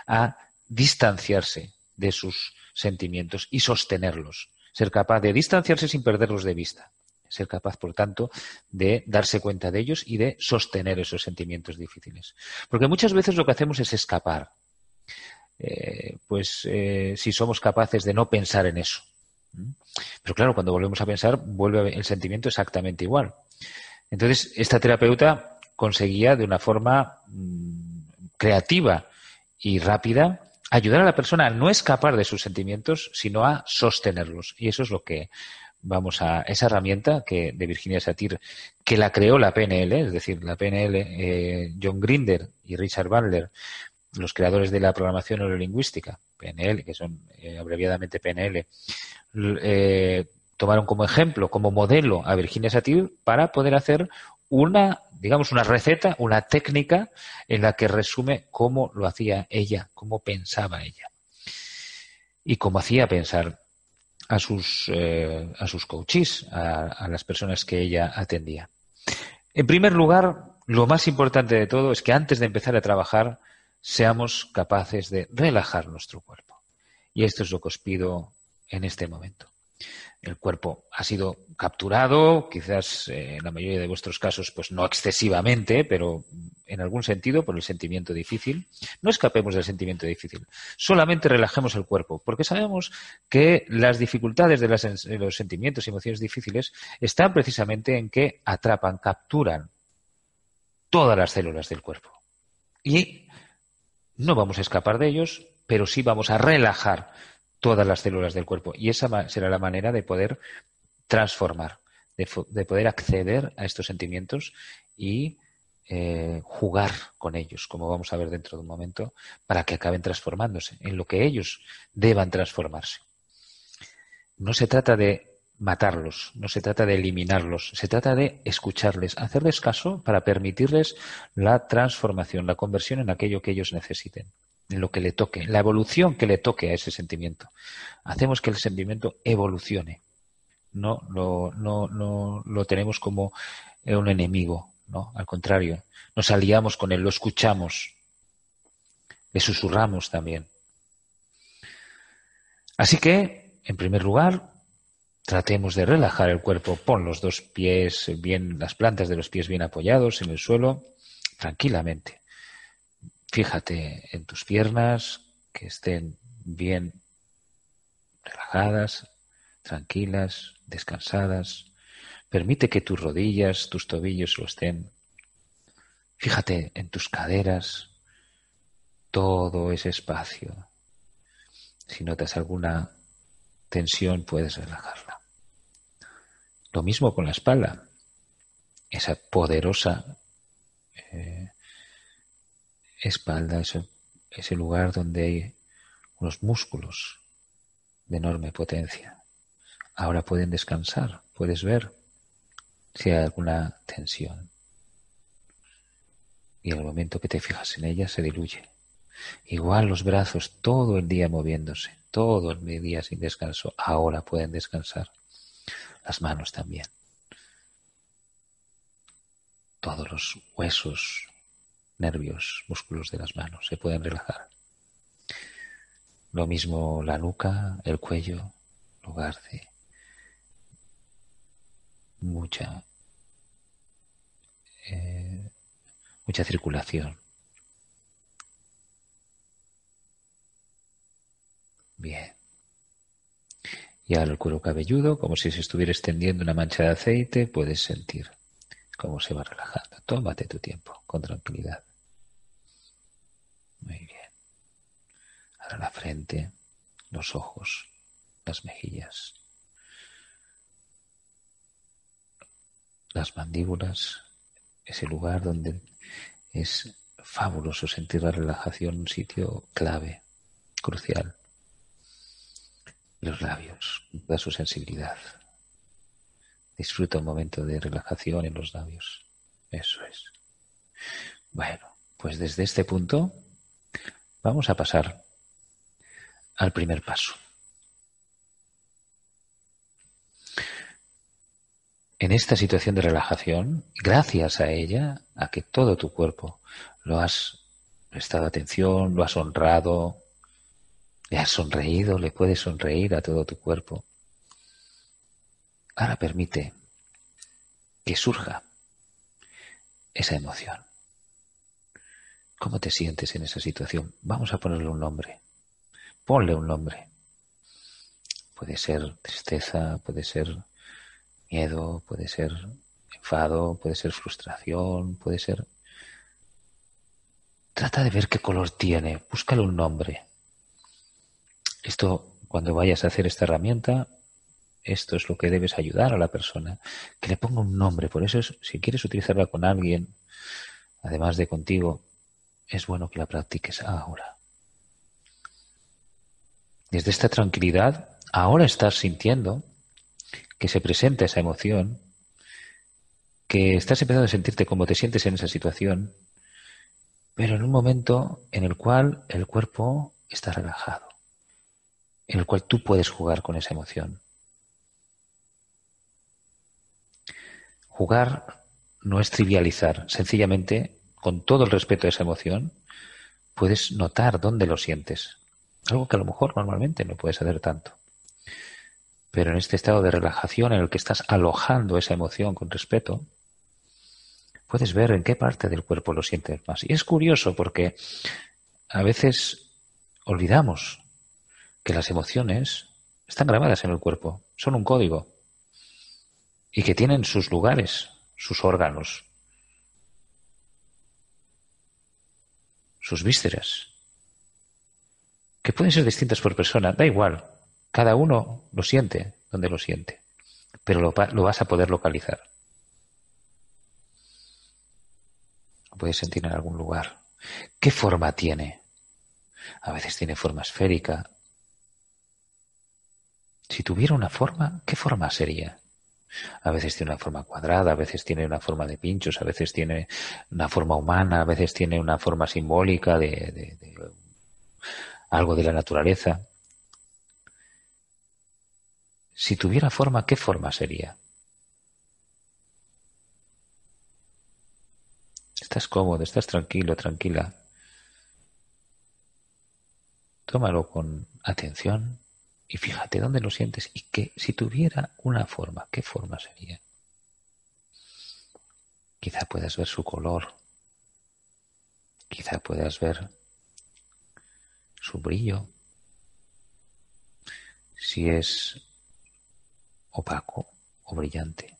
Speaker 2: a distanciarse de sus sentimientos y sostenerlos. Ser capaz de distanciarse sin perderlos de vista ser capaz, por tanto, de darse cuenta de ellos y de sostener esos sentimientos difíciles. Porque muchas veces lo que hacemos es escapar. Eh, pues eh, si somos capaces de no pensar en eso. Pero claro, cuando volvemos a pensar, vuelve el sentimiento exactamente igual. Entonces, esta terapeuta conseguía de una forma mm, creativa y rápida ayudar a la persona a no escapar de sus sentimientos, sino a sostenerlos. Y eso es lo que vamos a esa herramienta que de Virginia Satir que la creó la PNL, es decir, la PNL, eh, John Grinder y Richard Bandler, los creadores de la programación neurolingüística, PNL, que son eh, abreviadamente PNL, eh, tomaron como ejemplo, como modelo a Virginia Satir para poder hacer una, digamos, una receta, una técnica en la que resume cómo lo hacía ella, cómo pensaba ella. Y cómo hacía pensar a sus, eh, a sus coaches, a, a las personas que ella atendía. En primer lugar, lo más importante de todo es que antes de empezar a trabajar seamos capaces de relajar nuestro cuerpo. Y esto es lo que os pido en este momento el cuerpo ha sido capturado, quizás eh, en la mayoría de vuestros casos, pues no excesivamente, pero en algún sentido por el sentimiento difícil. No escapemos del sentimiento difícil, solamente relajemos el cuerpo, porque sabemos que las dificultades de, de los sentimientos y emociones difíciles están precisamente en que atrapan, capturan todas las células del cuerpo. Y no vamos a escapar de ellos, pero sí vamos a relajar todas las células del cuerpo. Y esa será la manera de poder transformar, de, poder acceder a estos sentimientos y eh, jugar con ellos, como vamos a ver dentro de un momento, para que acaben transformándose en lo que ellos deban transformarse. No se trata de matarlos, no se trata de eliminarlos, se trata de escucharles, hacerles caso para permitirles la transformación, la conversión en aquello que ellos necesiten en lo que le toque, la evolución que le toque a ese sentimiento. Hacemos que el sentimiento evolucione. No lo, no, no lo tenemos como un enemigo, ¿no? Al contrario, nos aliamos con él, lo escuchamos, le susurramos también. Así que, en primer lugar, tratemos de relajar el cuerpo. Pon los dos pies bien, las plantas de los pies bien apoyados en el suelo, tranquilamente. Fíjate en tus piernas, que estén bien relajadas, tranquilas, descansadas. Permite que tus rodillas, tus tobillos lo estén. Fíjate en tus caderas, todo ese espacio. Si notas alguna tensión, puedes relajarla. Lo mismo con la espalda, esa poderosa eh, espalda, ese, ese lugar donde hay unos músculos de enorme potencia. Ahora pueden descansar, puedes ver si hay alguna tensión. Y al momento que te fijas en ella se diluye. Igual los brazos todo el día moviéndose, todo el día sin descanso, ahora pueden descansar. Las manos también. Todos los huesos nervios, músculos de las manos, se pueden relajar. Lo mismo la nuca, el cuello, lugar de mucha eh, mucha circulación. Bien. Y ahora el cuero cabelludo, como si se estuviera extendiendo una mancha de aceite, puedes sentir cómo se va relajando. Tómate tu tiempo con tranquilidad. Muy bien. Ahora la frente, los ojos, las mejillas, las mandíbulas, ese lugar donde es fabuloso sentir la relajación, un sitio clave, crucial. Los labios, da su sensibilidad. Disfruta un momento de relajación en los labios. Eso es. Bueno, pues desde este punto Vamos a pasar al primer paso. En esta situación de relajación, gracias a ella, a que todo tu cuerpo lo has prestado atención, lo has honrado, le has sonreído, le puedes sonreír a todo tu cuerpo. Ahora permite que surja esa emoción. ¿Cómo te sientes en esa situación? Vamos a ponerle un nombre. Ponle un nombre. Puede ser tristeza, puede ser miedo, puede ser enfado, puede ser frustración, puede ser... Trata de ver qué color tiene, búscale un nombre. Esto, cuando vayas a hacer esta herramienta, esto es lo que debes ayudar a la persona, que le ponga un nombre. Por eso, si quieres utilizarla con alguien, además de contigo, es bueno que la practiques ahora. Desde esta tranquilidad, ahora estás sintiendo que se presenta esa emoción que estás empezando a sentirte como te sientes en esa situación, pero en un momento en el cual el cuerpo está relajado, en el cual tú puedes jugar con esa emoción. Jugar no es trivializar, sencillamente, con todo el respeto a esa emoción, puedes notar dónde lo sientes, algo que a lo mejor normalmente no puedes hacer tanto. Pero en este estado de relajación en el que estás alojando esa emoción con respeto, puedes ver en qué parte del cuerpo lo sientes más. Y es curioso porque a veces olvidamos que las emociones están grabadas en el cuerpo, son un código y que tienen sus lugares, sus órganos, sus vísceras, que pueden ser distintas por persona, da igual, cada uno lo siente donde lo siente, pero lo, vas a poder localizar. Lo puedes sentir en algún lugar. ¿Qué forma tiene? A veces tiene forma esférica. Si tuviera una forma, ¿qué forma sería? A veces tiene una forma cuadrada, a veces tiene una forma de pinchos, a veces tiene una forma humana, a veces tiene una forma simbólica de, algo de la naturaleza. Si tuviera forma, ¿qué forma sería? Estás cómodo, estás tranquilo, tranquila. Tómalo con atención y fíjate dónde lo sientes y que si tuviera una forma, ¿qué forma sería? Quizá puedas ver su color, quizá puedas ver su brillo, si es opaco o brillante,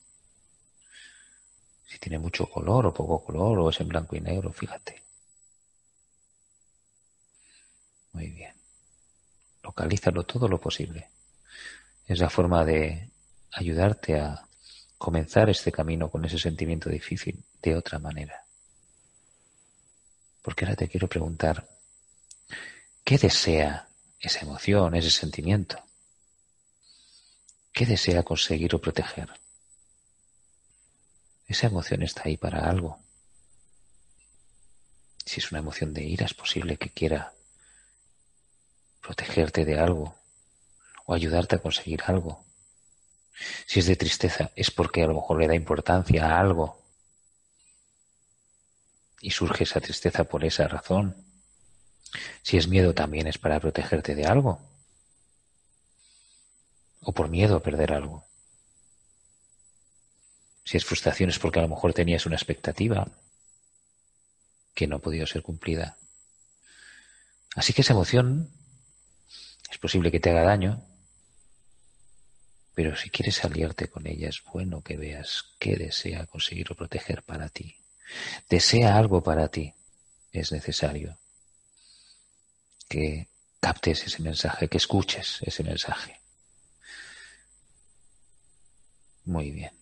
Speaker 2: si tiene mucho color o poco color o es en blanco y negro, fíjate. Muy bien. Localízalo todo lo posible. Es la forma de ayudarte a comenzar este camino con ese sentimiento difícil de otra manera. Porque ahora te quiero preguntar, ¿Qué desea esa emoción, ese sentimiento? ¿Qué desea conseguir o proteger? Esa emoción está ahí para algo. Si es una emoción de ira, es posible que quiera protegerte de algo o ayudarte a conseguir algo. Si es de tristeza, es porque a lo mejor le da importancia a algo y surge esa tristeza por esa razón. Si es miedo también es para protegerte de algo. O por miedo a perder algo. Si es frustración es porque a lo mejor tenías una expectativa que no ha podido ser cumplida. Así que esa emoción es posible que te haga daño, pero si quieres aliarte con ella es bueno que veas qué desea conseguir o proteger para ti. Desea algo para ti, es necesario que captes ese mensaje, que escuches ese mensaje. Muy bien.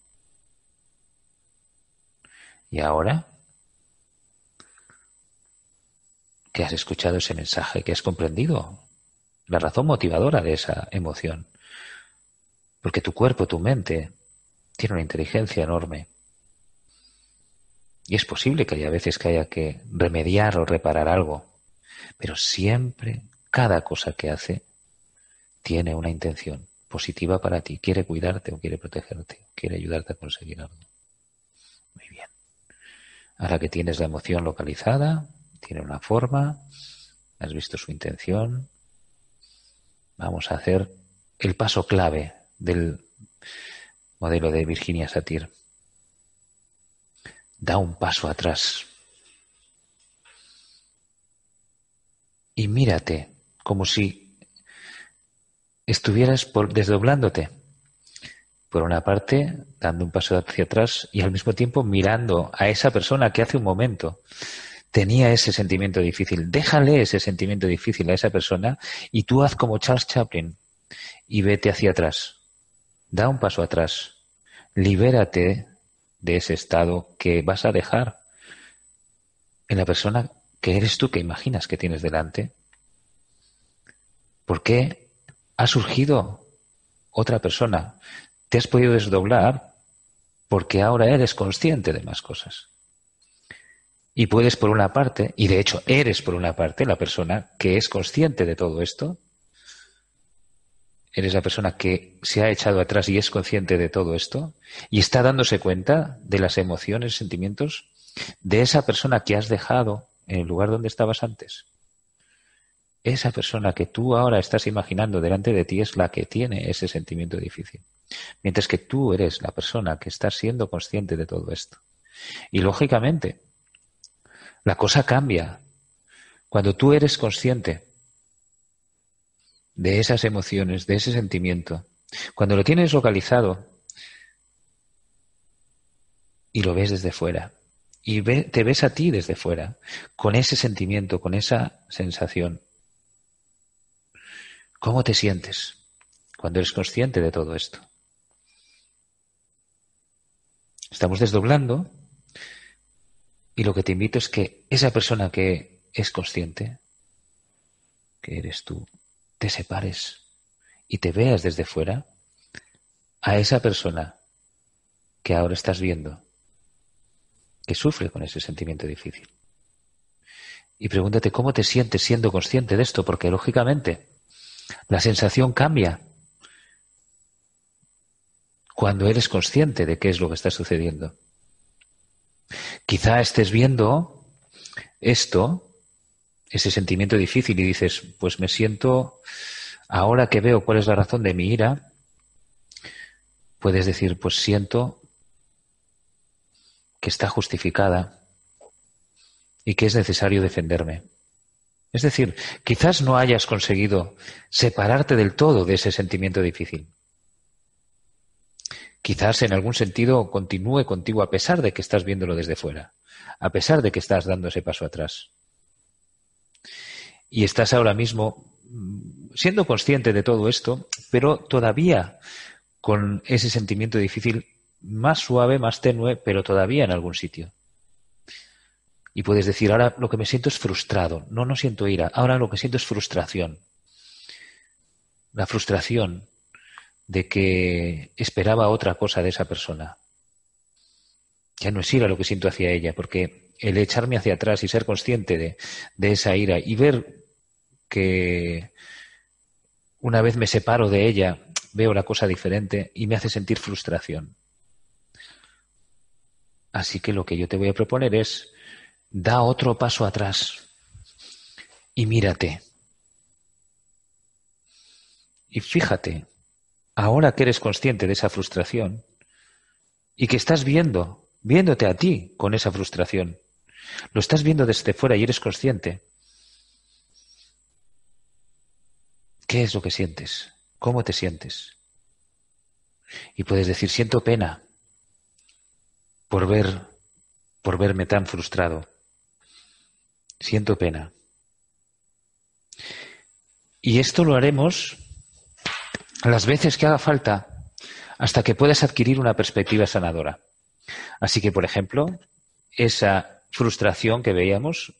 Speaker 2: Y ahora que has escuchado ese mensaje, que has comprendido la razón motivadora de esa emoción, porque tu cuerpo, tu mente, tiene una inteligencia enorme. Y es posible que haya veces que haya que remediar o reparar algo. Pero siempre, cada cosa que hace, tiene una intención positiva para ti. Quiere cuidarte o quiere protegerte, quiere ayudarte a conseguir algo. Muy bien. Ahora que tienes la emoción localizada, tiene una forma, has visto su intención, vamos a hacer el paso clave del modelo de Virginia Satir. Da un paso atrás. y mírate como si estuvieras desdoblándote. Por una parte, dando un paso hacia atrás y al mismo tiempo mirando a esa persona que hace un momento tenía ese sentimiento difícil. Déjale ese sentimiento difícil a esa persona y tú haz como Charles Chaplin y vete hacia atrás. Da un paso atrás. Libérate de ese estado que vas a dejar en la persona que eres tú que imaginas que tienes delante? ¿Por qué ha surgido otra persona? ¿Te has podido desdoblar porque ahora eres consciente de más cosas. Y puedes, por una parte, y de hecho eres por una parte la persona que es consciente de todo esto, eres la persona que se ha echado atrás y es consciente de todo esto, y está dándose cuenta de las emociones, sentimientos de esa persona que has dejado en el lugar donde estabas antes. Esa persona que tú ahora estás imaginando delante de ti es la que tiene ese sentimiento difícil. Mientras que tú eres la persona que está siendo consciente de todo esto. Y lógicamente, la cosa cambia. Cuando tú eres consciente de esas emociones, de ese sentimiento, cuando lo tienes localizado y lo ves desde fuera, y te ves a ti desde fuera, con ese sentimiento, con esa sensación. ¿Cómo te sientes cuando eres consciente de todo esto? Estamos desdoblando y lo que te invito es que esa persona que es consciente, que eres tú, te separes y te veas desde fuera a esa persona que ahora estás viendo que sufre con ese sentimiento difícil. Y pregúntate cómo te sientes siendo consciente de esto, porque lógicamente la sensación cambia cuando eres consciente de qué es lo que está sucediendo. Quizá estés viendo esto, ese sentimiento difícil, y dices, pues me siento, ahora que veo cuál es la razón de mi ira, puedes decir, pues siento que está justificada y que es necesario defenderme. Es decir, quizás no hayas conseguido separarte del todo de ese sentimiento difícil. Quizás en algún sentido continúe contigo a pesar de que estás viéndolo desde fuera, a pesar de que estás dando ese paso atrás. Y estás ahora mismo mm, siendo consciente de todo esto, pero todavía con ese sentimiento difícil más suave, más tenue, pero todavía en algún sitio. Y puedes decir, ahora lo que me siento es frustrado. No, no siento ira. Ahora lo que siento es frustración. La frustración de que esperaba otra cosa de esa persona. Ya no es ira lo que siento hacia ella, porque el echarme hacia atrás y ser consciente de, de esa ira y ver que una vez me separo de ella, veo la cosa diferente y me hace sentir frustración. Así que lo que yo te voy a proponer es, da otro paso atrás y mírate. Y fíjate, ahora que eres consciente de esa frustración y que estás viendo, viéndote a ti con esa frustración, lo estás viendo desde fuera y eres consciente, ¿qué es lo que sientes? ¿Cómo te sientes? Y puedes decir, siento pena, por ver, por verme tan frustrado. Siento pena. Y esto lo haremos las veces que haga falta hasta que puedas adquirir una perspectiva sanadora. Así que, por ejemplo, esa frustración que veíamos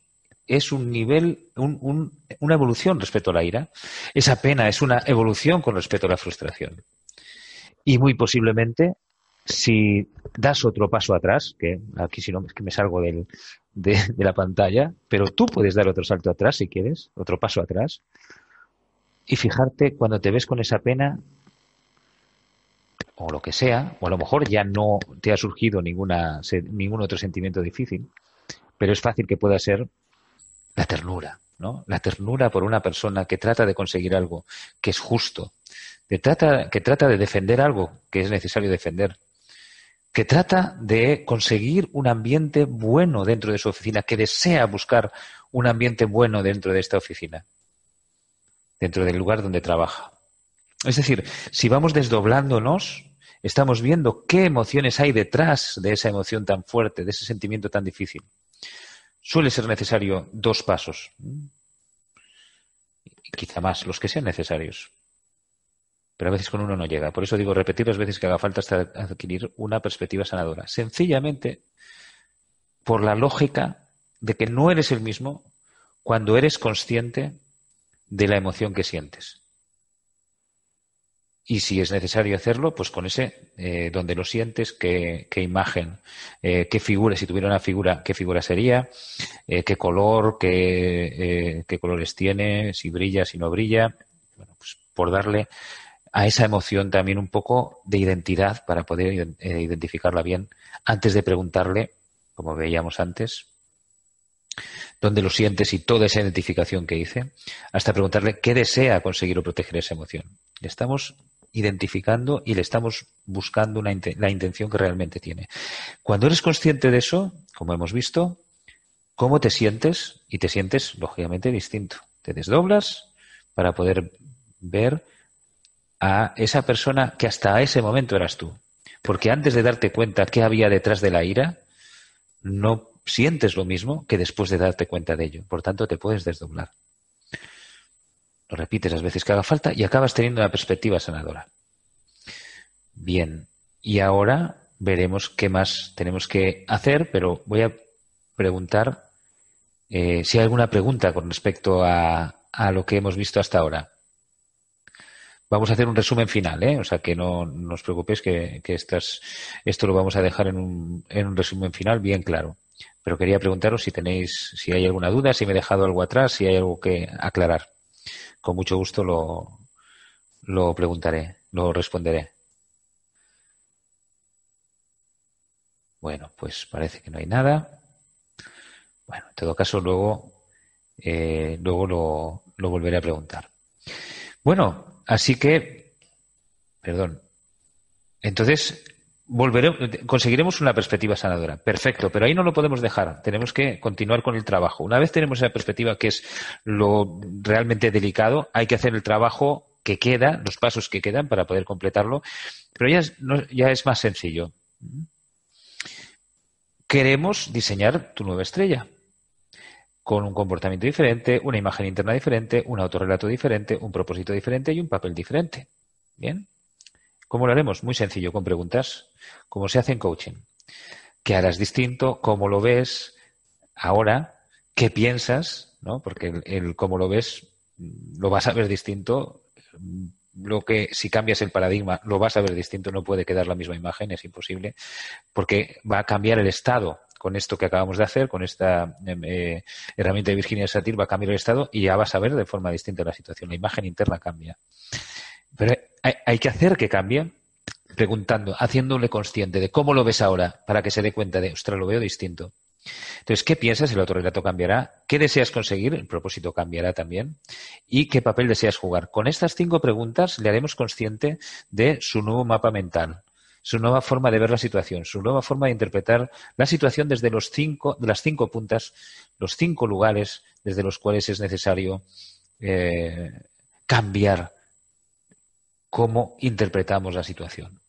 Speaker 2: es un nivel, una evolución respecto a la ira. Esa pena es una evolución con respecto a la frustración. Y muy posiblemente si das otro paso atrás, que aquí si no es que me salgo del, de, la pantalla, pero tú puedes dar otro salto atrás si quieres, otro paso atrás, y fijarte cuando te ves con esa pena o lo que sea, o a lo mejor ya no te ha surgido ninguna, ningún otro sentimiento difícil, pero es fácil que pueda ser la ternura, ¿no? La ternura por una persona que trata de conseguir algo que es justo, que trata, que trata de defender algo que es necesario defender, que trata de conseguir un ambiente bueno dentro de su oficina, que desea buscar un ambiente bueno dentro de esta oficina, dentro del lugar donde trabaja. Es decir, si vamos desdoblándonos, estamos viendo qué emociones hay detrás de esa emoción tan fuerte, de ese sentimiento tan difícil. Suele ser necesario dos pasos, quizá más, los que sean necesarios pero a veces con uno no llega. Por eso digo repetir las veces que haga falta hasta adquirir una perspectiva sanadora. Sencillamente por la lógica de que no eres el mismo cuando eres consciente de la emoción que sientes. y si es necesario hacerlo, pues con ese, eh, donde lo sientes, qué, qué imagen, eh, qué figura, si tuviera una figura, qué figura sería, eh, qué color, qué, qué colores tiene, si brilla, si no brilla. Bueno, pues por darle a esa emoción también un poco de identidad para poder identificarla bien antes de preguntarle, como veíamos antes, dónde lo sientes y toda esa identificación que hice, hasta preguntarle qué desea conseguir o proteger esa emoción. Le estamos identificando y le estamos buscando una, la intención que realmente tiene. Cuando eres consciente de eso, como hemos visto, ¿cómo te sientes? Y te sientes, lógicamente, distinto. Te desdoblas para poder ver a esa persona que hasta ese momento eras tú. Porque antes de darte cuenta qué había detrás de la ira, no sientes lo mismo que después de darte cuenta de ello. Por tanto, te puedes desdoblar. Lo repites las veces que haga falta y acabas teniendo una perspectiva sanadora. Bien, y ahora veremos qué más tenemos que hacer, pero voy a preguntar eh, si hay alguna pregunta con respecto a, lo que hemos visto hasta ahora. Vamos a hacer un resumen final, ¿eh? o sea que no, os preocupéis que, esto lo vamos a dejar en un resumen final bien claro. Pero quería preguntaros si tenéis, si hay alguna duda, si me he dejado algo atrás, si hay algo que aclarar con mucho gusto lo, lo preguntaré, lo responderé. Bueno, pues parece que no hay nada. Bueno, en todo caso, luego, eh, luego lo, lo volveré a preguntar. Bueno, así que, perdón. Entonces, volveremos, conseguiremos una perspectiva sanadora. Perfecto, pero ahí no lo podemos dejar. Tenemos que continuar con el trabajo. Una vez tenemos esa perspectiva que es lo realmente delicado, hay que hacer el trabajo que queda, los pasos que quedan para poder completarlo, pero ya es, ya es más sencillo. Queremos diseñar tu nueva estrella con un comportamiento diferente, una imagen interna diferente, un autorrelato diferente, un propósito diferente y un papel diferente. Bien. ¿Cómo lo haremos? Muy sencillo, con preguntas, como se hace en coaching. ¿Qué harás distinto? ¿Cómo lo ves ahora? ¿Qué piensas? ¿No? Porque el, cómo lo ves lo vas a ver distinto. Lo que si cambias el paradigma lo vas a ver distinto, no puede quedar la misma imagen, es imposible, porque va a cambiar el estado con esto que acabamos de hacer, con esta em, eh, herramienta de Virginia Satir, va a cambiar el estado y ya vas a ver de forma distinta la situación. La imagen interna cambia. Hay, que hacer que cambie preguntando, haciéndole consciente de cómo lo ves ahora para que se dé cuenta de, ostras, lo veo distinto. Entonces, ¿qué piensas? El autorretrato cambiará. ¿Qué deseas conseguir? El propósito cambiará también. ¿Y qué papel deseas jugar? Con estas cinco preguntas le haremos consciente de su nuevo mapa mental, su nueva forma de ver la situación, su nueva forma de interpretar la situación desde los cinco, de las cinco puntas, los cinco lugares desde los cuales es necesario eh, cambiar cómo interpretamos la situación.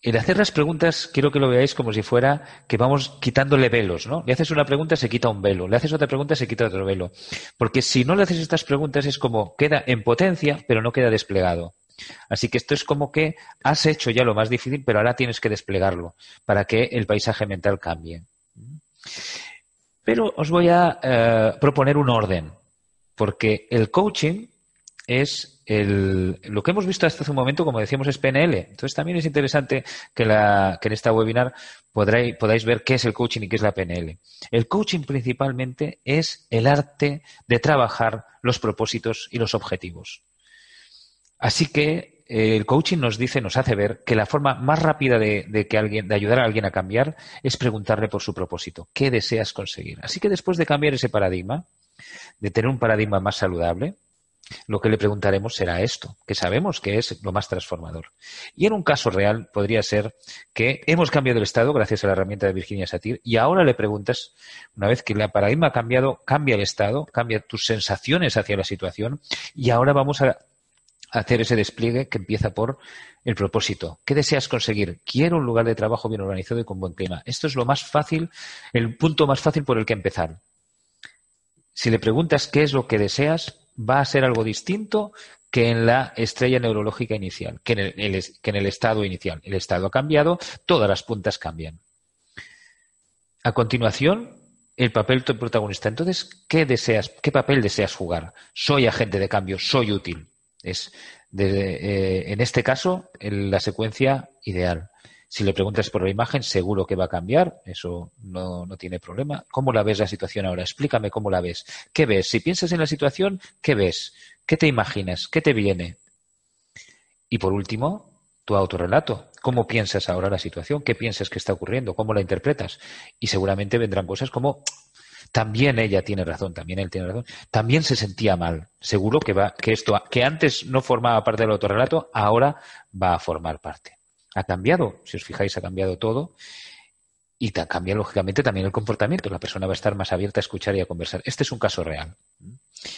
Speaker 2: El hacer las preguntas, quiero que lo veáis como si fuera que vamos quitándole velos, ¿no? Le haces una pregunta, se quita un velo. Le haces otra pregunta, se quita otro velo. Porque si no le haces estas preguntas es como queda en potencia, pero no queda desplegado. Así que esto es como que has hecho ya lo más difícil, pero ahora tienes que desplegarlo para que el paisaje mental cambie. Pero os voy a eh, proponer un orden, porque el coaching es lo que hemos visto hasta hace un momento, como decíamos, es PNL. Entonces también es interesante que, la, que en esta webinar podáis ver qué es el coaching y qué es la PNL. El coaching principalmente es el arte de trabajar los propósitos y los objetivos. Así que eh, el coaching nos dice, nos hace ver que la forma más rápida de, de, que alguien, de ayudar a alguien a cambiar es preguntarle por su propósito. ¿Qué deseas conseguir? Así que después de cambiar ese paradigma, de tener un paradigma más saludable, lo que le preguntaremos será esto, que sabemos que es lo más transformador. Y en un caso real podría ser que hemos cambiado el estado gracias a la herramienta de Virginia Satir y ahora le preguntas, una vez que el paradigma ha cambiado, cambia el estado, cambia tus sensaciones hacia la situación y ahora vamos a hacer ese despliegue que empieza por el propósito. ¿Qué deseas conseguir? Quiero un lugar de trabajo bien organizado y con buen clima. Esto es lo más fácil, el punto más fácil por el que empezar. Si le preguntas qué es lo que deseas, va a ser algo distinto que en la estrella neurológica inicial, que en el, que en el estado inicial. El estado ha cambiado, todas las puntas cambian. A continuación, el papel del protagonista. Entonces, ¿qué deseas? ¿Qué papel deseas jugar? Soy agente de cambio, soy útil. Es eh, en este caso, la secuencia ideal. Si le preguntas por la imagen, seguro que va a cambiar, eso no, no, tiene problema. ¿Cómo la ves la situación ahora? Explícame cómo la ves. ¿Qué ves? Si piensas en la situación, ¿qué ves? ¿Qué te imaginas? ¿Qué te viene? Y por último, tu autorrelato. ¿Cómo piensas ahora la situación? ¿Qué piensas que está ocurriendo? ¿Cómo la interpretas? Y seguramente vendrán cosas como también ella tiene razón, también él tiene razón, también se sentía mal. Seguro que va, que esto, que antes no formaba parte del autorrelato, ahora va a formar parte. Ha cambiado, si os fijáis, ha cambiado todo y cambia lógicamente también el comportamiento. La persona va a estar más abierta a escuchar y a conversar. Este es un caso real.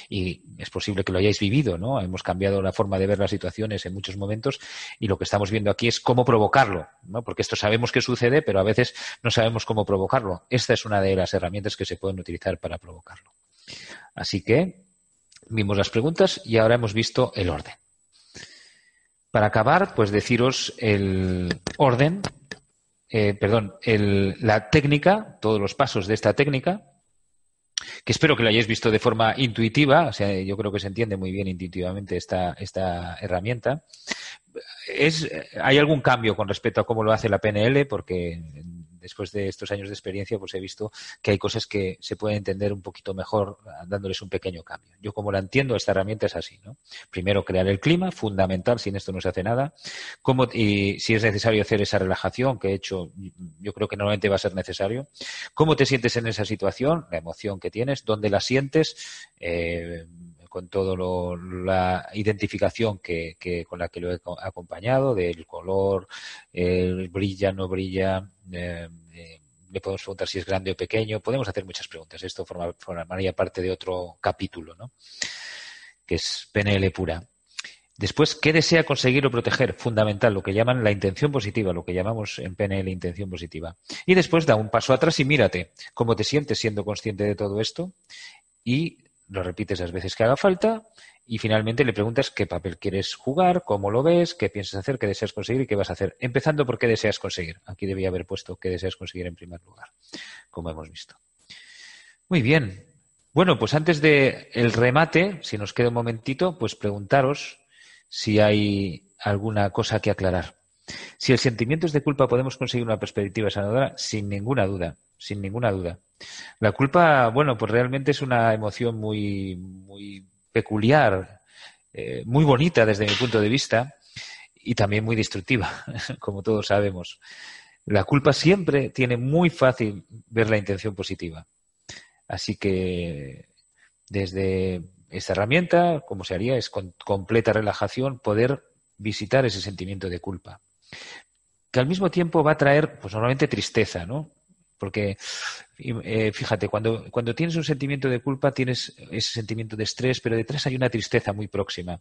Speaker 2: Y es posible que lo hayáis vivido, ¿no? Hemos cambiado la forma de ver las situaciones en muchos momentos y lo que estamos viendo aquí es cómo provocarlo, ¿no? Porque esto sabemos que sucede, pero a veces no sabemos cómo provocarlo. Esta es una de las herramientas que se pueden utilizar para provocarlo. Así que vimos las preguntas y ahora hemos visto el orden. Para acabar, pues deciros el orden eh, perdón, la técnica, todos los pasos de esta técnica, que espero que lo hayáis visto de forma intuitiva, o sea, yo creo que se entiende muy bien intuitivamente esta, esta herramienta. Hay algún cambio con respecto a cómo lo hace la PNL, porque después de estos años de experiencia, pues he visto que hay cosas que se pueden entender un poquito mejor dándoles un pequeño cambio. Yo como la entiendo, esta herramienta es así, ¿no? Primero crear el clima, fundamental, sin esto no se hace nada. Cómo, y si es necesario hacer esa relajación que he hecho, yo creo que normalmente va a ser necesario. ¿Cómo te sientes en esa situación? La emoción que tienes, dónde la sientes, eh, con toda la identificación que, con la que lo he acompañado, del color, brilla, no brilla, eh, eh, le podemos preguntar si es grande o pequeño, podemos hacer muchas preguntas. Esto formaría parte de otro capítulo, ¿no? que es PNL pura. Después, ¿qué desea conseguir o proteger? Fundamental, lo que llaman la intención positiva, lo que llamamos en PNL intención positiva. Y después da un paso atrás y mírate cómo te sientes siendo consciente de todo esto y lo repites las veces que haga falta y finalmente le preguntas qué papel quieres jugar, cómo lo ves, qué piensas hacer, qué deseas conseguir y qué vas a hacer. Empezando por qué deseas conseguir. Aquí debía haber puesto qué deseas conseguir en primer lugar, como hemos visto. Muy bien. Bueno, pues antes de el remate, si nos queda un momentito, pues preguntaros si hay alguna cosa que aclarar. Si el sentimiento es de culpa, podemos conseguir una perspectiva sanadora, sin ninguna duda, sin ninguna duda. La culpa, bueno, pues realmente es una emoción muy, muy peculiar, eh, muy bonita desde mi punto de vista y también muy destructiva, como todos sabemos. La culpa siempre tiene muy fácil ver la intención positiva. Así que desde esta herramienta, como se haría, es con completa relajación poder visitar ese sentimiento de culpa. Que al mismo tiempo va a traer, pues normalmente tristeza, ¿no? Porque, eh, fíjate, cuando, cuando tienes un sentimiento de culpa, tienes ese sentimiento de estrés, pero detrás hay una tristeza muy próxima.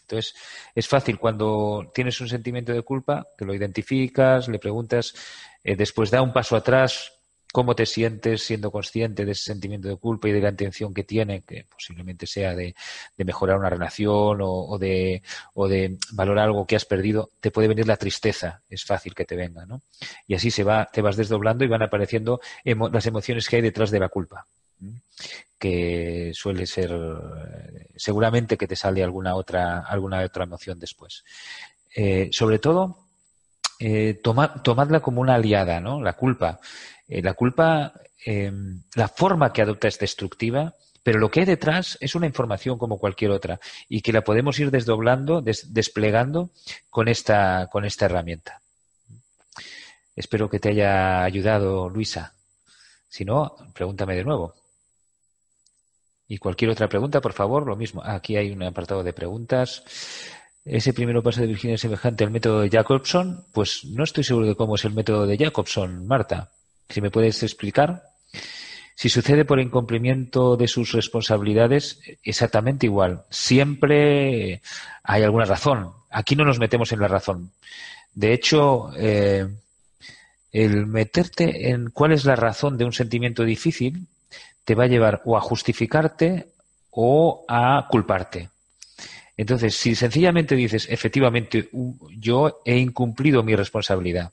Speaker 2: Entonces, es fácil cuando tienes un sentimiento de culpa, que lo identificas, le preguntas, eh, después da un paso atrás, cómo te sientes siendo consciente de ese sentimiento de culpa y de la intención que tiene, que posiblemente sea de, mejorar una relación o, de, o de valorar algo que has perdido, te puede venir la tristeza, es fácil que te venga, ¿no? Y así se va, te vas desdoblando y van apareciendo las emociones que hay detrás de la culpa que suele ser seguramente que te sale alguna otra alguna otra emoción después eh, sobre todo eh, tomadla como una aliada no la culpa eh, la culpa, em, la forma que adopta es destructiva, pero lo que hay detrás es una información como cualquier otra y que la podemos ir desdoblando, desplegando con esta, con esta herramienta. Espero que te haya ayudado, Luisa. Si no, pregúntame de nuevo. Y cualquier otra pregunta, por favor, lo mismo. Aquí hay un apartado de preguntas. Ese primero paso de Virginia es semejante al método de Jacobson. Pues no estoy seguro de cómo es el método de Jacobson, Marta. Si me puedes explicar. Si sucede por incumplimiento de sus responsabilidades, exactamente igual. Siempre hay alguna razón. Aquí no nos metemos en la razón. De hecho, eh, el meterte en cuál es la razón de un sentimiento difícil te va a llevar o a justificarte o a culparte. Entonces, si sencillamente dices, efectivamente, yo he incumplido mi responsabilidad,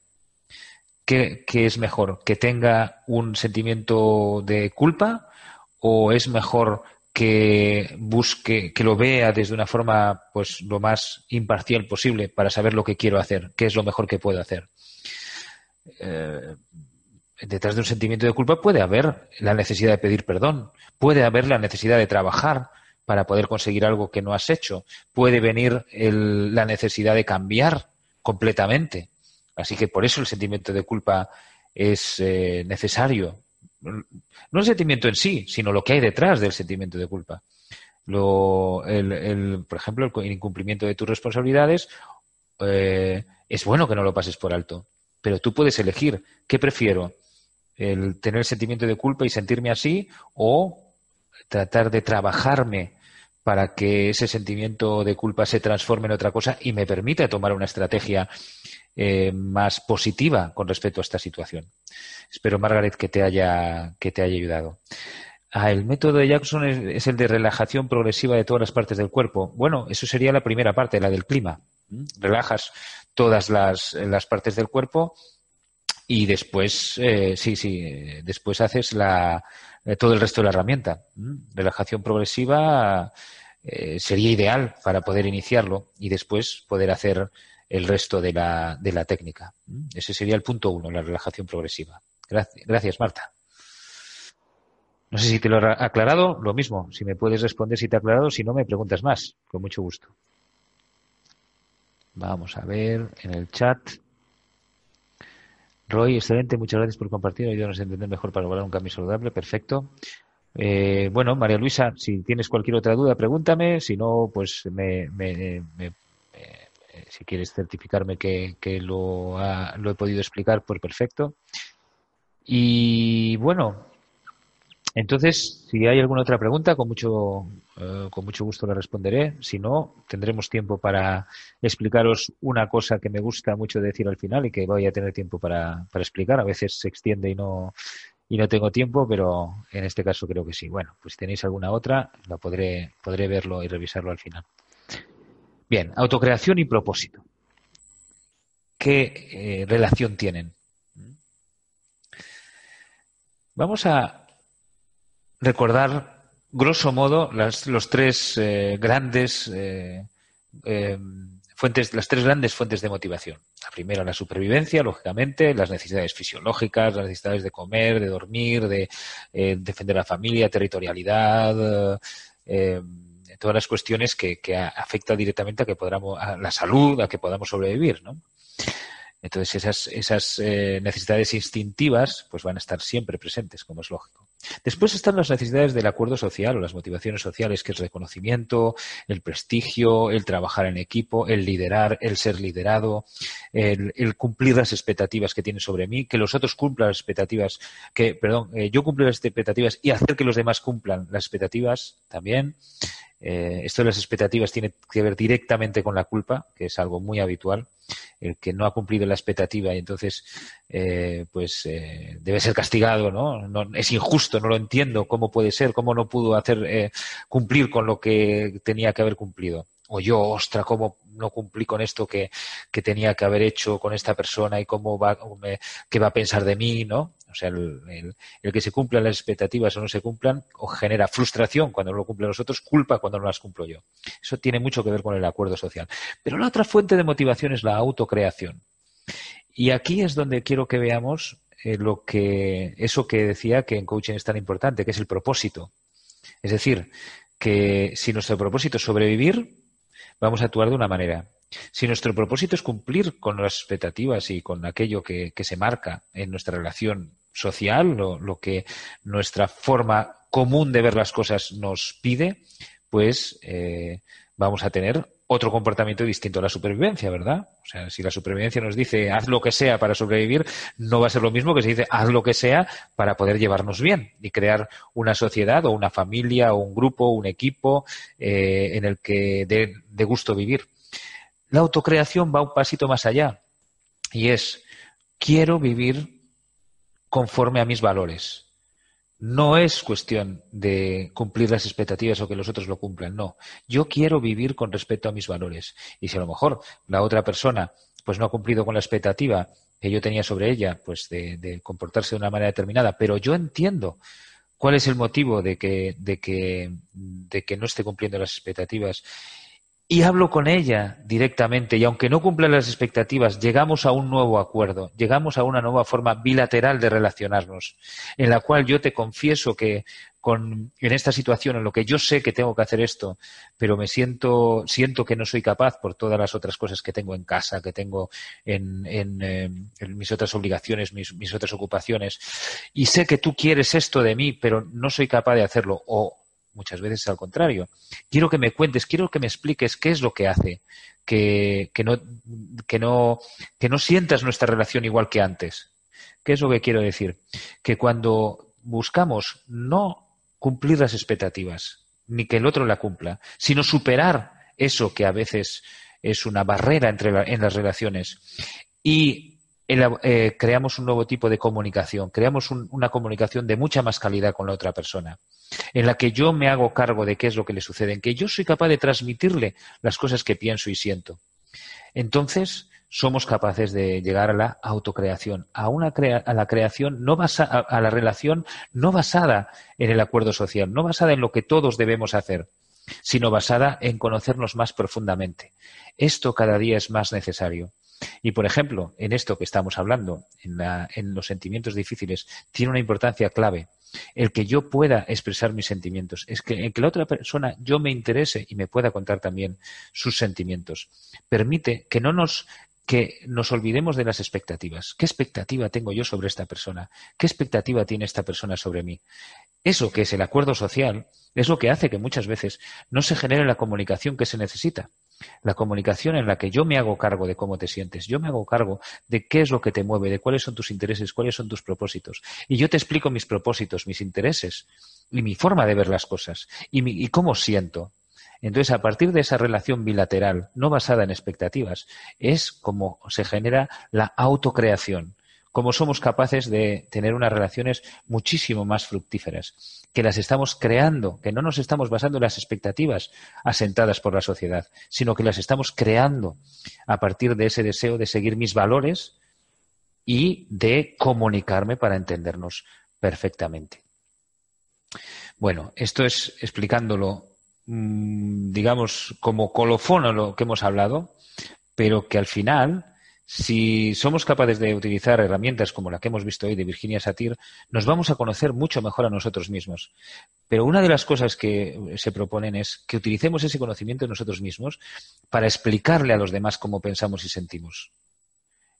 Speaker 2: ¿qué, es mejor? ¿Que tenga un sentimiento de culpa o es mejor que busque, que lo vea desde una forma pues lo más imparcial posible para saber lo que quiero hacer, qué es lo mejor que puedo hacer. Eh, detrás de un sentimiento de culpa puede haber la necesidad de pedir perdón, puede haber la necesidad de trabajar para poder conseguir algo que no has hecho, puede venir la necesidad de cambiar completamente. Así que por eso el sentimiento de culpa es eh, necesario. No el sentimiento en sí, sino lo que hay detrás del sentimiento de culpa. Lo, el, por ejemplo, el incumplimiento de tus responsabilidades eh, es bueno que no lo pases por alto, pero tú puedes elegir qué prefiero, el tener el sentimiento de culpa y sentirme así o tratar de trabajarme para que ese sentimiento de culpa se transforme en otra cosa y me permita tomar una estrategia eh, más positiva con respecto a esta situación. Espero, Margaret, que te haya, que te haya ayudado. Ah, el método de Jackson es, el de relajación progresiva de todas las partes del cuerpo. Bueno, eso sería la primera parte, la del clima. Relajas todas las, las partes del cuerpo y después, eh, sí, sí, después haces la, todo el resto de la herramienta. Relajación progresiva eh, sería ideal para poder iniciarlo y después poder hacer el resto de la, técnica. Ese sería el punto uno, la relajación progresiva. Gracias, Marta. No sé si te lo he aclarado, lo mismo. Si me puedes responder si te ha aclarado, si no, me preguntas más, con mucho gusto. Vamos a ver en el chat. Roy, excelente, muchas gracias por compartir, ayudarnos a entender mejor para lograr un cambio saludable, perfecto. Eh, bueno, María Luisa, si tienes cualquier otra duda, pregúntame, si no, pues me, me, si quieres certificarme que, lo, lo he podido explicar, pues perfecto. Y bueno, entonces, si hay alguna otra pregunta, con mucho, eh, con mucho gusto la responderé. Si no, tendremos tiempo para explicaros una cosa que me gusta mucho decir al final y que voy a tener tiempo para, para explicar. A veces se extiende y no, y no tengo tiempo, pero en este caso creo que sí. Bueno, pues si tenéis alguna otra, la podré, podré verlo y revisarlo al final. Bien, autocreación y propósito. ¿Qué eh, relación tienen? Vamos a recordar, grosso modo, las, los tres eh, grandes eh, eh, fuentes, las tres grandes fuentes de motivación. La primera, la supervivencia, lógicamente, las necesidades fisiológicas, las necesidades de comer, de dormir, de defender la familia, territorialidad, todas las cuestiones que, que afectan directamente a que podamos, a la salud, a que podamos sobrevivir, ¿no? Entonces esas, esas eh, necesidades instintivas pues van a estar siempre presentes, como es lógico. Después están las necesidades del acuerdo social o las motivaciones sociales, que es reconocimiento, el prestigio, el trabajar en equipo, el liderar, el ser liderado, el, cumplir las expectativas que tienen sobre mí, que los otros cumplan las expectativas, que, perdón, eh, yo cumplir las expectativas y hacer que los demás cumplan las expectativas también. Eh, esto de las expectativas tiene que ver directamente con la culpa, que es algo muy habitual. El que no ha cumplido la expectativa y entonces, eh, pues, eh, debe ser castigado, ¿no? Es injusto, no lo entiendo. ¿Cómo puede ser? ¿Cómo no pudo hacer cumplir con lo que tenía que haber cumplido? O yo, ostra, ¿cómo no cumplí con esto que, que tenía que haber hecho con esta persona y cómo va, qué va a pensar de mí, ¿no? O sea, el, que se cumplan las expectativas o no se cumplan o genera frustración cuando no lo cumplen los otros, culpa cuando no las cumplo yo. Eso tiene mucho que ver con el acuerdo social. Pero la otra fuente de motivación es la autocreación. Y aquí es donde quiero que veamos eh, lo que eso que decía que en coaching es tan importante, que es el propósito. Es decir, que si nuestro propósito es sobrevivir, vamos a actuar de una manera. Si nuestro propósito es cumplir con las expectativas y con aquello que, se marca en nuestra relación social, lo, que nuestra forma común de ver las cosas nos pide, pues eh, vamos a tener otro comportamiento distinto a la supervivencia, ¿verdad? O sea, si la supervivencia nos dice haz lo que sea para sobrevivir, no va a ser lo mismo que si dice haz lo que sea para poder llevarnos bien y crear una sociedad o una familia o un grupo, un equipo eh, en el que dé de gusto vivir. La autocreación va un pasito más allá y es quiero vivir conforme a mis valores. No es cuestión de cumplir las expectativas o que los otros lo cumplan, no. Yo quiero vivir con respecto a mis valores. Y si a lo mejor la otra persona pues no ha cumplido con la expectativa que yo tenía sobre ella, pues de, de comportarse de una manera determinada, pero yo entiendo ¿Cuál es el motivo de que, de que, de que no esté cumpliendo las expectativas? Y hablo con ella directamente y aunque no cumpla las expectativas, llegamos a un nuevo acuerdo, llegamos a una nueva forma bilateral de relacionarnos, en la cual yo te confieso que con, en esta situación en lo que yo sé que tengo que hacer esto, pero me siento, siento que no soy capaz por todas las otras cosas que tengo en casa, que tengo en, en, eh, en mis otras obligaciones, mis, mis otras ocupaciones, y sé que tú quieres esto de mí, pero no soy capaz de hacerlo, o muchas veces al contrario. Quiero que me cuentes, quiero que me expliques qué es lo que hace que, que, no, que, no, que no sientas nuestra relación igual que antes. ¿Qué es lo que quiero decir? Que cuando buscamos no cumplir las expectativas, ni que el otro la cumpla, sino superar eso que a veces es una barrera entre en las relaciones y eh, creamos un nuevo tipo de comunicación, creamos una comunicación de mucha más calidad con la otra persona, en la que yo me hago cargo de qué es lo que le sucede, en que yo soy capaz de transmitirle las cosas que pienso y siento. Entonces, somos capaces de llegar a la autocreación, a, una a la creación no basa a la relación no basada en el acuerdo social, no basada en lo que todos debemos hacer, sino basada en conocernos más profundamente. Esto cada día es más necesario. Y, por ejemplo, en esto que estamos hablando, en, los sentimientos difíciles, tiene una importancia clave. El que yo pueda expresar mis sentimientos, es que, el que la otra persona yo me interese y me pueda contar también sus sentimientos. Permite que no nos que nos olvidemos de las expectativas. ¿Qué expectativa tengo yo sobre esta persona? ¿Qué expectativa tiene esta persona sobre mí? Eso que es el acuerdo social es lo que hace que muchas veces no se genere la comunicación que se necesita. La comunicación en la que yo me hago cargo de cómo te sientes, yo me hago cargo de qué es lo que te mueve, de cuáles son tus intereses, cuáles son tus propósitos. Y yo te explico mis propósitos, mis intereses y mi forma de ver las cosas y, cómo siento. Entonces, a partir de esa relación bilateral, no basada en expectativas, es como se genera la autocreación cómo somos capaces de tener unas relaciones muchísimo más fructíferas, que las estamos creando, que no nos estamos basando en las expectativas asentadas por la sociedad, sino que las estamos creando a partir de ese deseo de seguir mis valores y de comunicarme para entendernos perfectamente. Bueno, esto es explicándolo, mm, digamos, como colofón a lo que hemos hablado, pero que al final si somos capaces de utilizar herramientas como la que hemos visto hoy de Virginia Satir, nos vamos a conocer mucho mejor a nosotros mismos. Pero una de las cosas que se proponen es que utilicemos ese conocimiento nosotros mismos para explicarle a los demás cómo pensamos y sentimos.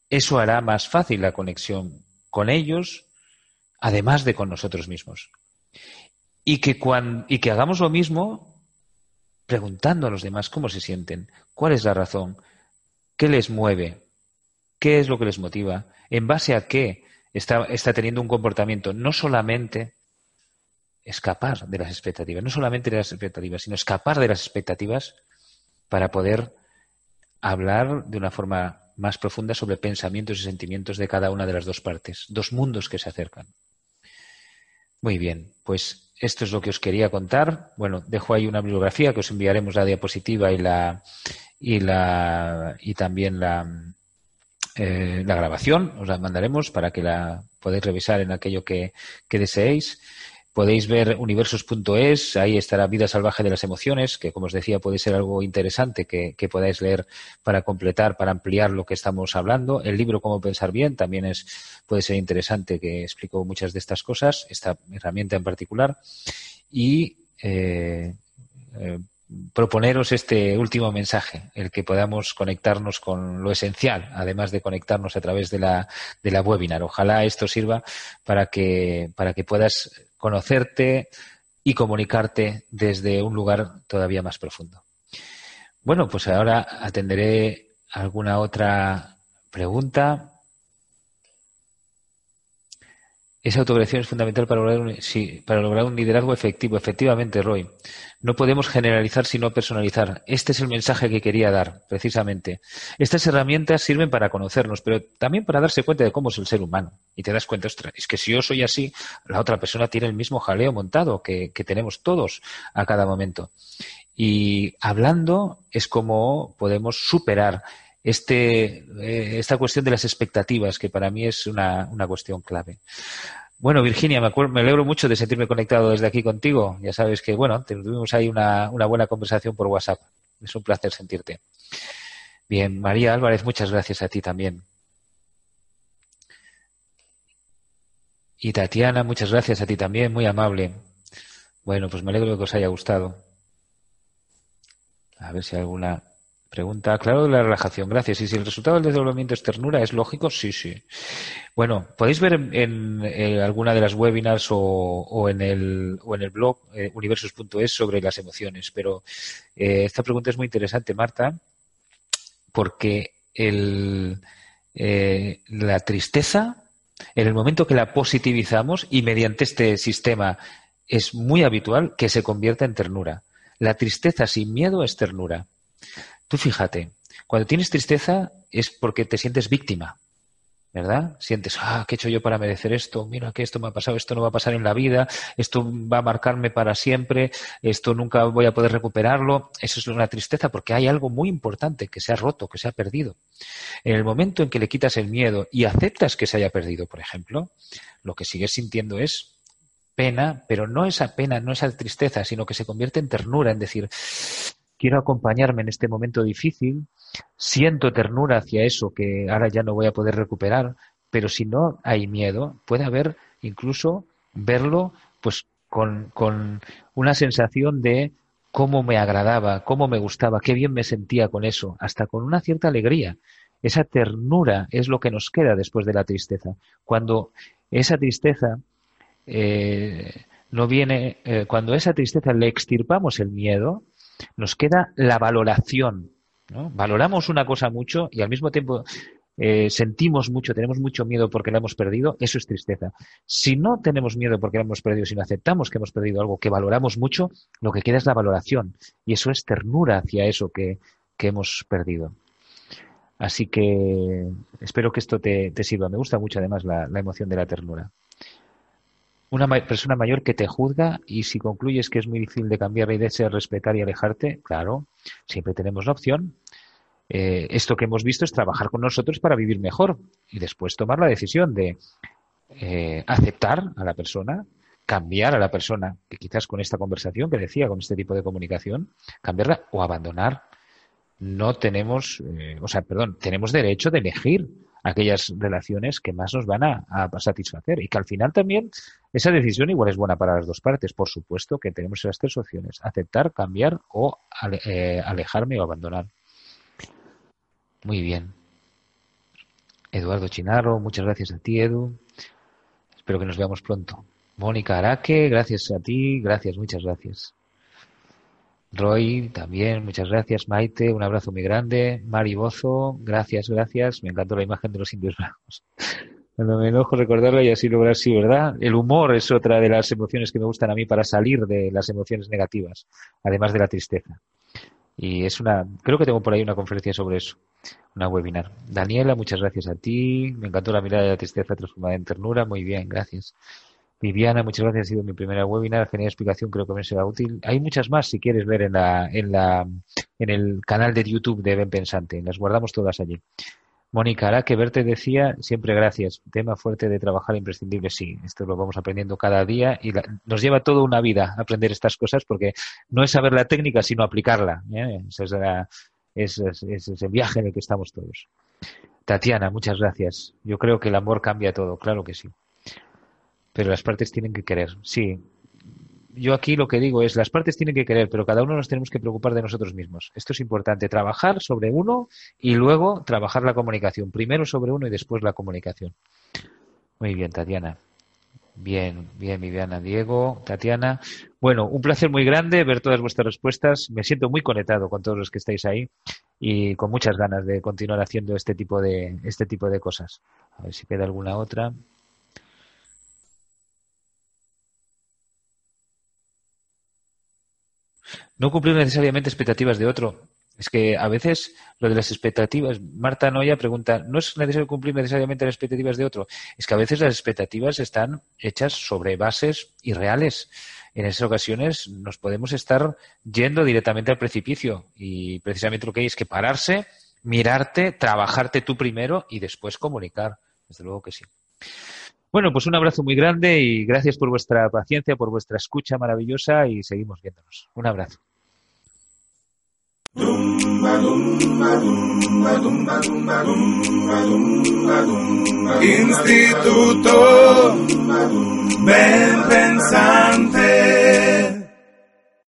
Speaker 2: Eso hará más fácil la conexión con ellos, además de con nosotros mismos. Y que, y que hagamos lo mismo preguntando a los demás cómo se sienten, cuál es la razón, qué les mueve, qué es lo que les motiva, en base a qué está, teniendo un comportamiento, no solamente escapar de las expectativas, no solamente de las expectativas, sino escapar de las expectativas para poder hablar de una forma más profunda sobre pensamientos y sentimientos de cada una de las dos partes, dos mundos que se acercan. Muy bien, pues esto es lo que os quería contar. Bueno, dejo ahí una bibliografía que os enviaremos la diapositiva y la y la y también la, eh, la grabación, os la mandaremos para que la podáis revisar en aquello que, deseéis. Podéis ver universos.es, ahí estará Vida Salvaje de las Emociones, que como os decía puede ser algo interesante que, podáis leer para completar, para ampliar lo que estamos hablando. El libro Cómo Pensar Bien también es, puede ser interesante, que explico muchas de estas cosas, esta herramienta en particular. Y eh, eh, proponeros este último mensaje, el que podamos conectarnos con lo esencial, además de conectarnos a través de la, de la webinar. Ojalá esto sirva para que, para que puedas conocerte y comunicarte desde un lugar todavía más profundo. Bueno, pues ahora atenderé alguna otra pregunta esa autocreación es fundamental para lograr, un, para lograr un liderazgo efectivo. Efectivamente, Roy. No podemos generalizar sino personalizar. Este es el mensaje que quería dar, precisamente. Estas herramientas sirven para conocernos, pero también para darse cuenta de cómo es el ser humano. Y te das cuenta, ostras, es que si yo soy así, la otra persona tiene el mismo jaleo montado que, tenemos todos a cada momento. Y hablando es como podemos superar este, eh, esta cuestión de las expectativas, que para mí es una, una cuestión clave. Bueno, Virginia, me, alegro mucho de sentirme conectado desde aquí contigo. Ya sabes que, bueno, tuvimos ahí una, una buena conversación por WhatsApp. Es un placer sentirte. Bien, María Álvarez, muchas gracias a ti también. Y Tatiana, muchas gracias a ti también, muy amable. Bueno, pues me alegro de que os haya gustado. A ver si alguna pregunta. Claro, de la relajación, gracias. ¿Y si el resultado del desdoblamiento es ternura, es lógico? Sí, sí. Bueno, podéis ver en, alguna de las webinars o, en, el, o en el blog eh, universos.es sobre las emociones, pero eh, esta pregunta es muy interesante, Marta, porque el, eh, la tristeza en el momento que la positivizamos y mediante este sistema es muy habitual que se convierta en ternura. La tristeza sin miedo es ternura. Tú fíjate, cuando tienes tristeza es porque te sientes víctima. ¿verdad? Sientes, ah, ¿qué he hecho yo para merecer esto? Mira que esto me ha pasado, esto no va a pasar en la vida, esto va a marcarme para siempre, esto nunca voy a poder recuperarlo. Eso es una tristeza porque hay algo muy importante que se ha roto, que se ha perdido. En el momento en que le quitas el miedo y aceptas que se haya perdido, por ejemplo, lo que sigues sintiendo es pena, pero no esa pena, no esa tristeza, sino que se convierte en ternura, en decir, quiero acompañarme en este momento difícil, siento ternura hacia eso que ahora ya no voy a poder recuperar, pero si no hay miedo, puede haber incluso verlo pues con, con una sensación de cómo me agradaba, cómo me gustaba, qué bien me sentía con eso, hasta con una cierta alegría. Esa ternura es lo que nos queda después de la tristeza. Cuando esa tristeza eh, no viene, eh, cuando esa tristeza le extirpamos el miedo, nos queda la valoración Valoramos una cosa mucho y al mismo tiempo eh, sentimos mucho, tenemos mucho miedo porque la hemos perdido, eso es tristeza. Si no tenemos miedo porque la hemos perdido, sino aceptamos que hemos perdido algo que valoramos mucho, lo que queda es la valoración. Y eso es ternura hacia eso que, hemos perdido. Así que espero que esto te, sirva. Me gusta mucho además la, la emoción de la ternura una persona mayor que te juzga y si concluyes que es muy difícil de cambiar y de respetar y alejarte, claro, siempre tenemos la opción. Eh, esto que hemos visto es trabajar con nosotros para vivir mejor y después tomar la decisión de eh, aceptar a la persona, cambiar a la persona, que quizás con esta conversación que decía, con este tipo de comunicación, cambiarla o abandonar. No tenemos, eh, o sea, perdón, tenemos derecho de elegir aquellas relaciones que más nos van a, satisfacer y que al final también esa decisión igual es buena para las dos partes. Por supuesto que tenemos esas tres opciones, aceptar, cambiar o eh, alejarme o abandonar. Muy bien. Eduardo Chinarro, muchas gracias a ti, Edu. Espero que nos veamos pronto. Mónica Araque, gracias a ti, gracias, muchas gracias. Roy, también, muchas gracias. Maite, un abrazo muy grande. Mari Bozo, gracias, gracias. Me encantó la imagen de los indios blancos. Cuando me enojo recordarla y así lograr sí, ¿verdad? El humor es otra de las emociones que me gustan a mí para salir de las emociones negativas, además de la tristeza. Y es una, creo que tengo por ahí una conferencia sobre eso, una webinar. Daniela, muchas gracias a ti. Me encantó la mirada de la tristeza transformada en ternura. Muy bien, gracias. Viviana, muchas gracias. Ha sido mi primera webinar. Genial explicación, creo que me será útil. Hay muchas más si quieres ver en, la, en, la, en el canal de YouTube de Ben Pensante. Las guardamos todas allí. Mónica, hará que verte decía siempre gracias. Tema fuerte de trabajar imprescindible. Sí, esto lo vamos aprendiendo cada día y nos lleva toda una vida aprender estas cosas porque no es saber la técnica, sino aplicarla. ¿eh? Ese es, es el viaje en el que estamos todos. Tatiana, muchas gracias. Yo creo que el amor cambia todo, claro que sí pero las partes tienen que querer. Sí. Yo aquí lo que digo es, las partes tienen que querer, pero cada uno nos tenemos que preocupar de nosotros mismos. Esto es importante, trabajar sobre uno y luego trabajar la comunicación. Primero sobre uno y después la comunicación. Muy bien, Tatiana. Bien, bien, Viviana, Diego, Tatiana. Bueno, un placer muy grande ver todas vuestras respuestas. Me siento muy conectado con todos los que estáis ahí y con muchas ganas de continuar haciendo este tipo de, este tipo de cosas. A ver si queda alguna otra. No cumplir necesariamente expectativas de otro. Es que a veces lo de las expectativas, Marta Noya pregunta, ¿no es necesario cumplir necesariamente las expectativas de otro? Es que a veces las expectativas están hechas sobre bases irreales. En esas ocasiones nos podemos estar yendo directamente al precipicio y precisamente lo que hay es que pararse, mirarte, trabajarte tú primero y después comunicar. Desde luego que sí. Bueno, pues un abrazo muy grande y gracias por vuestra paciencia, por vuestra escucha maravillosa y seguimos viéndonos. Un abrazo.
Speaker 1: Instituto Ben Pensante.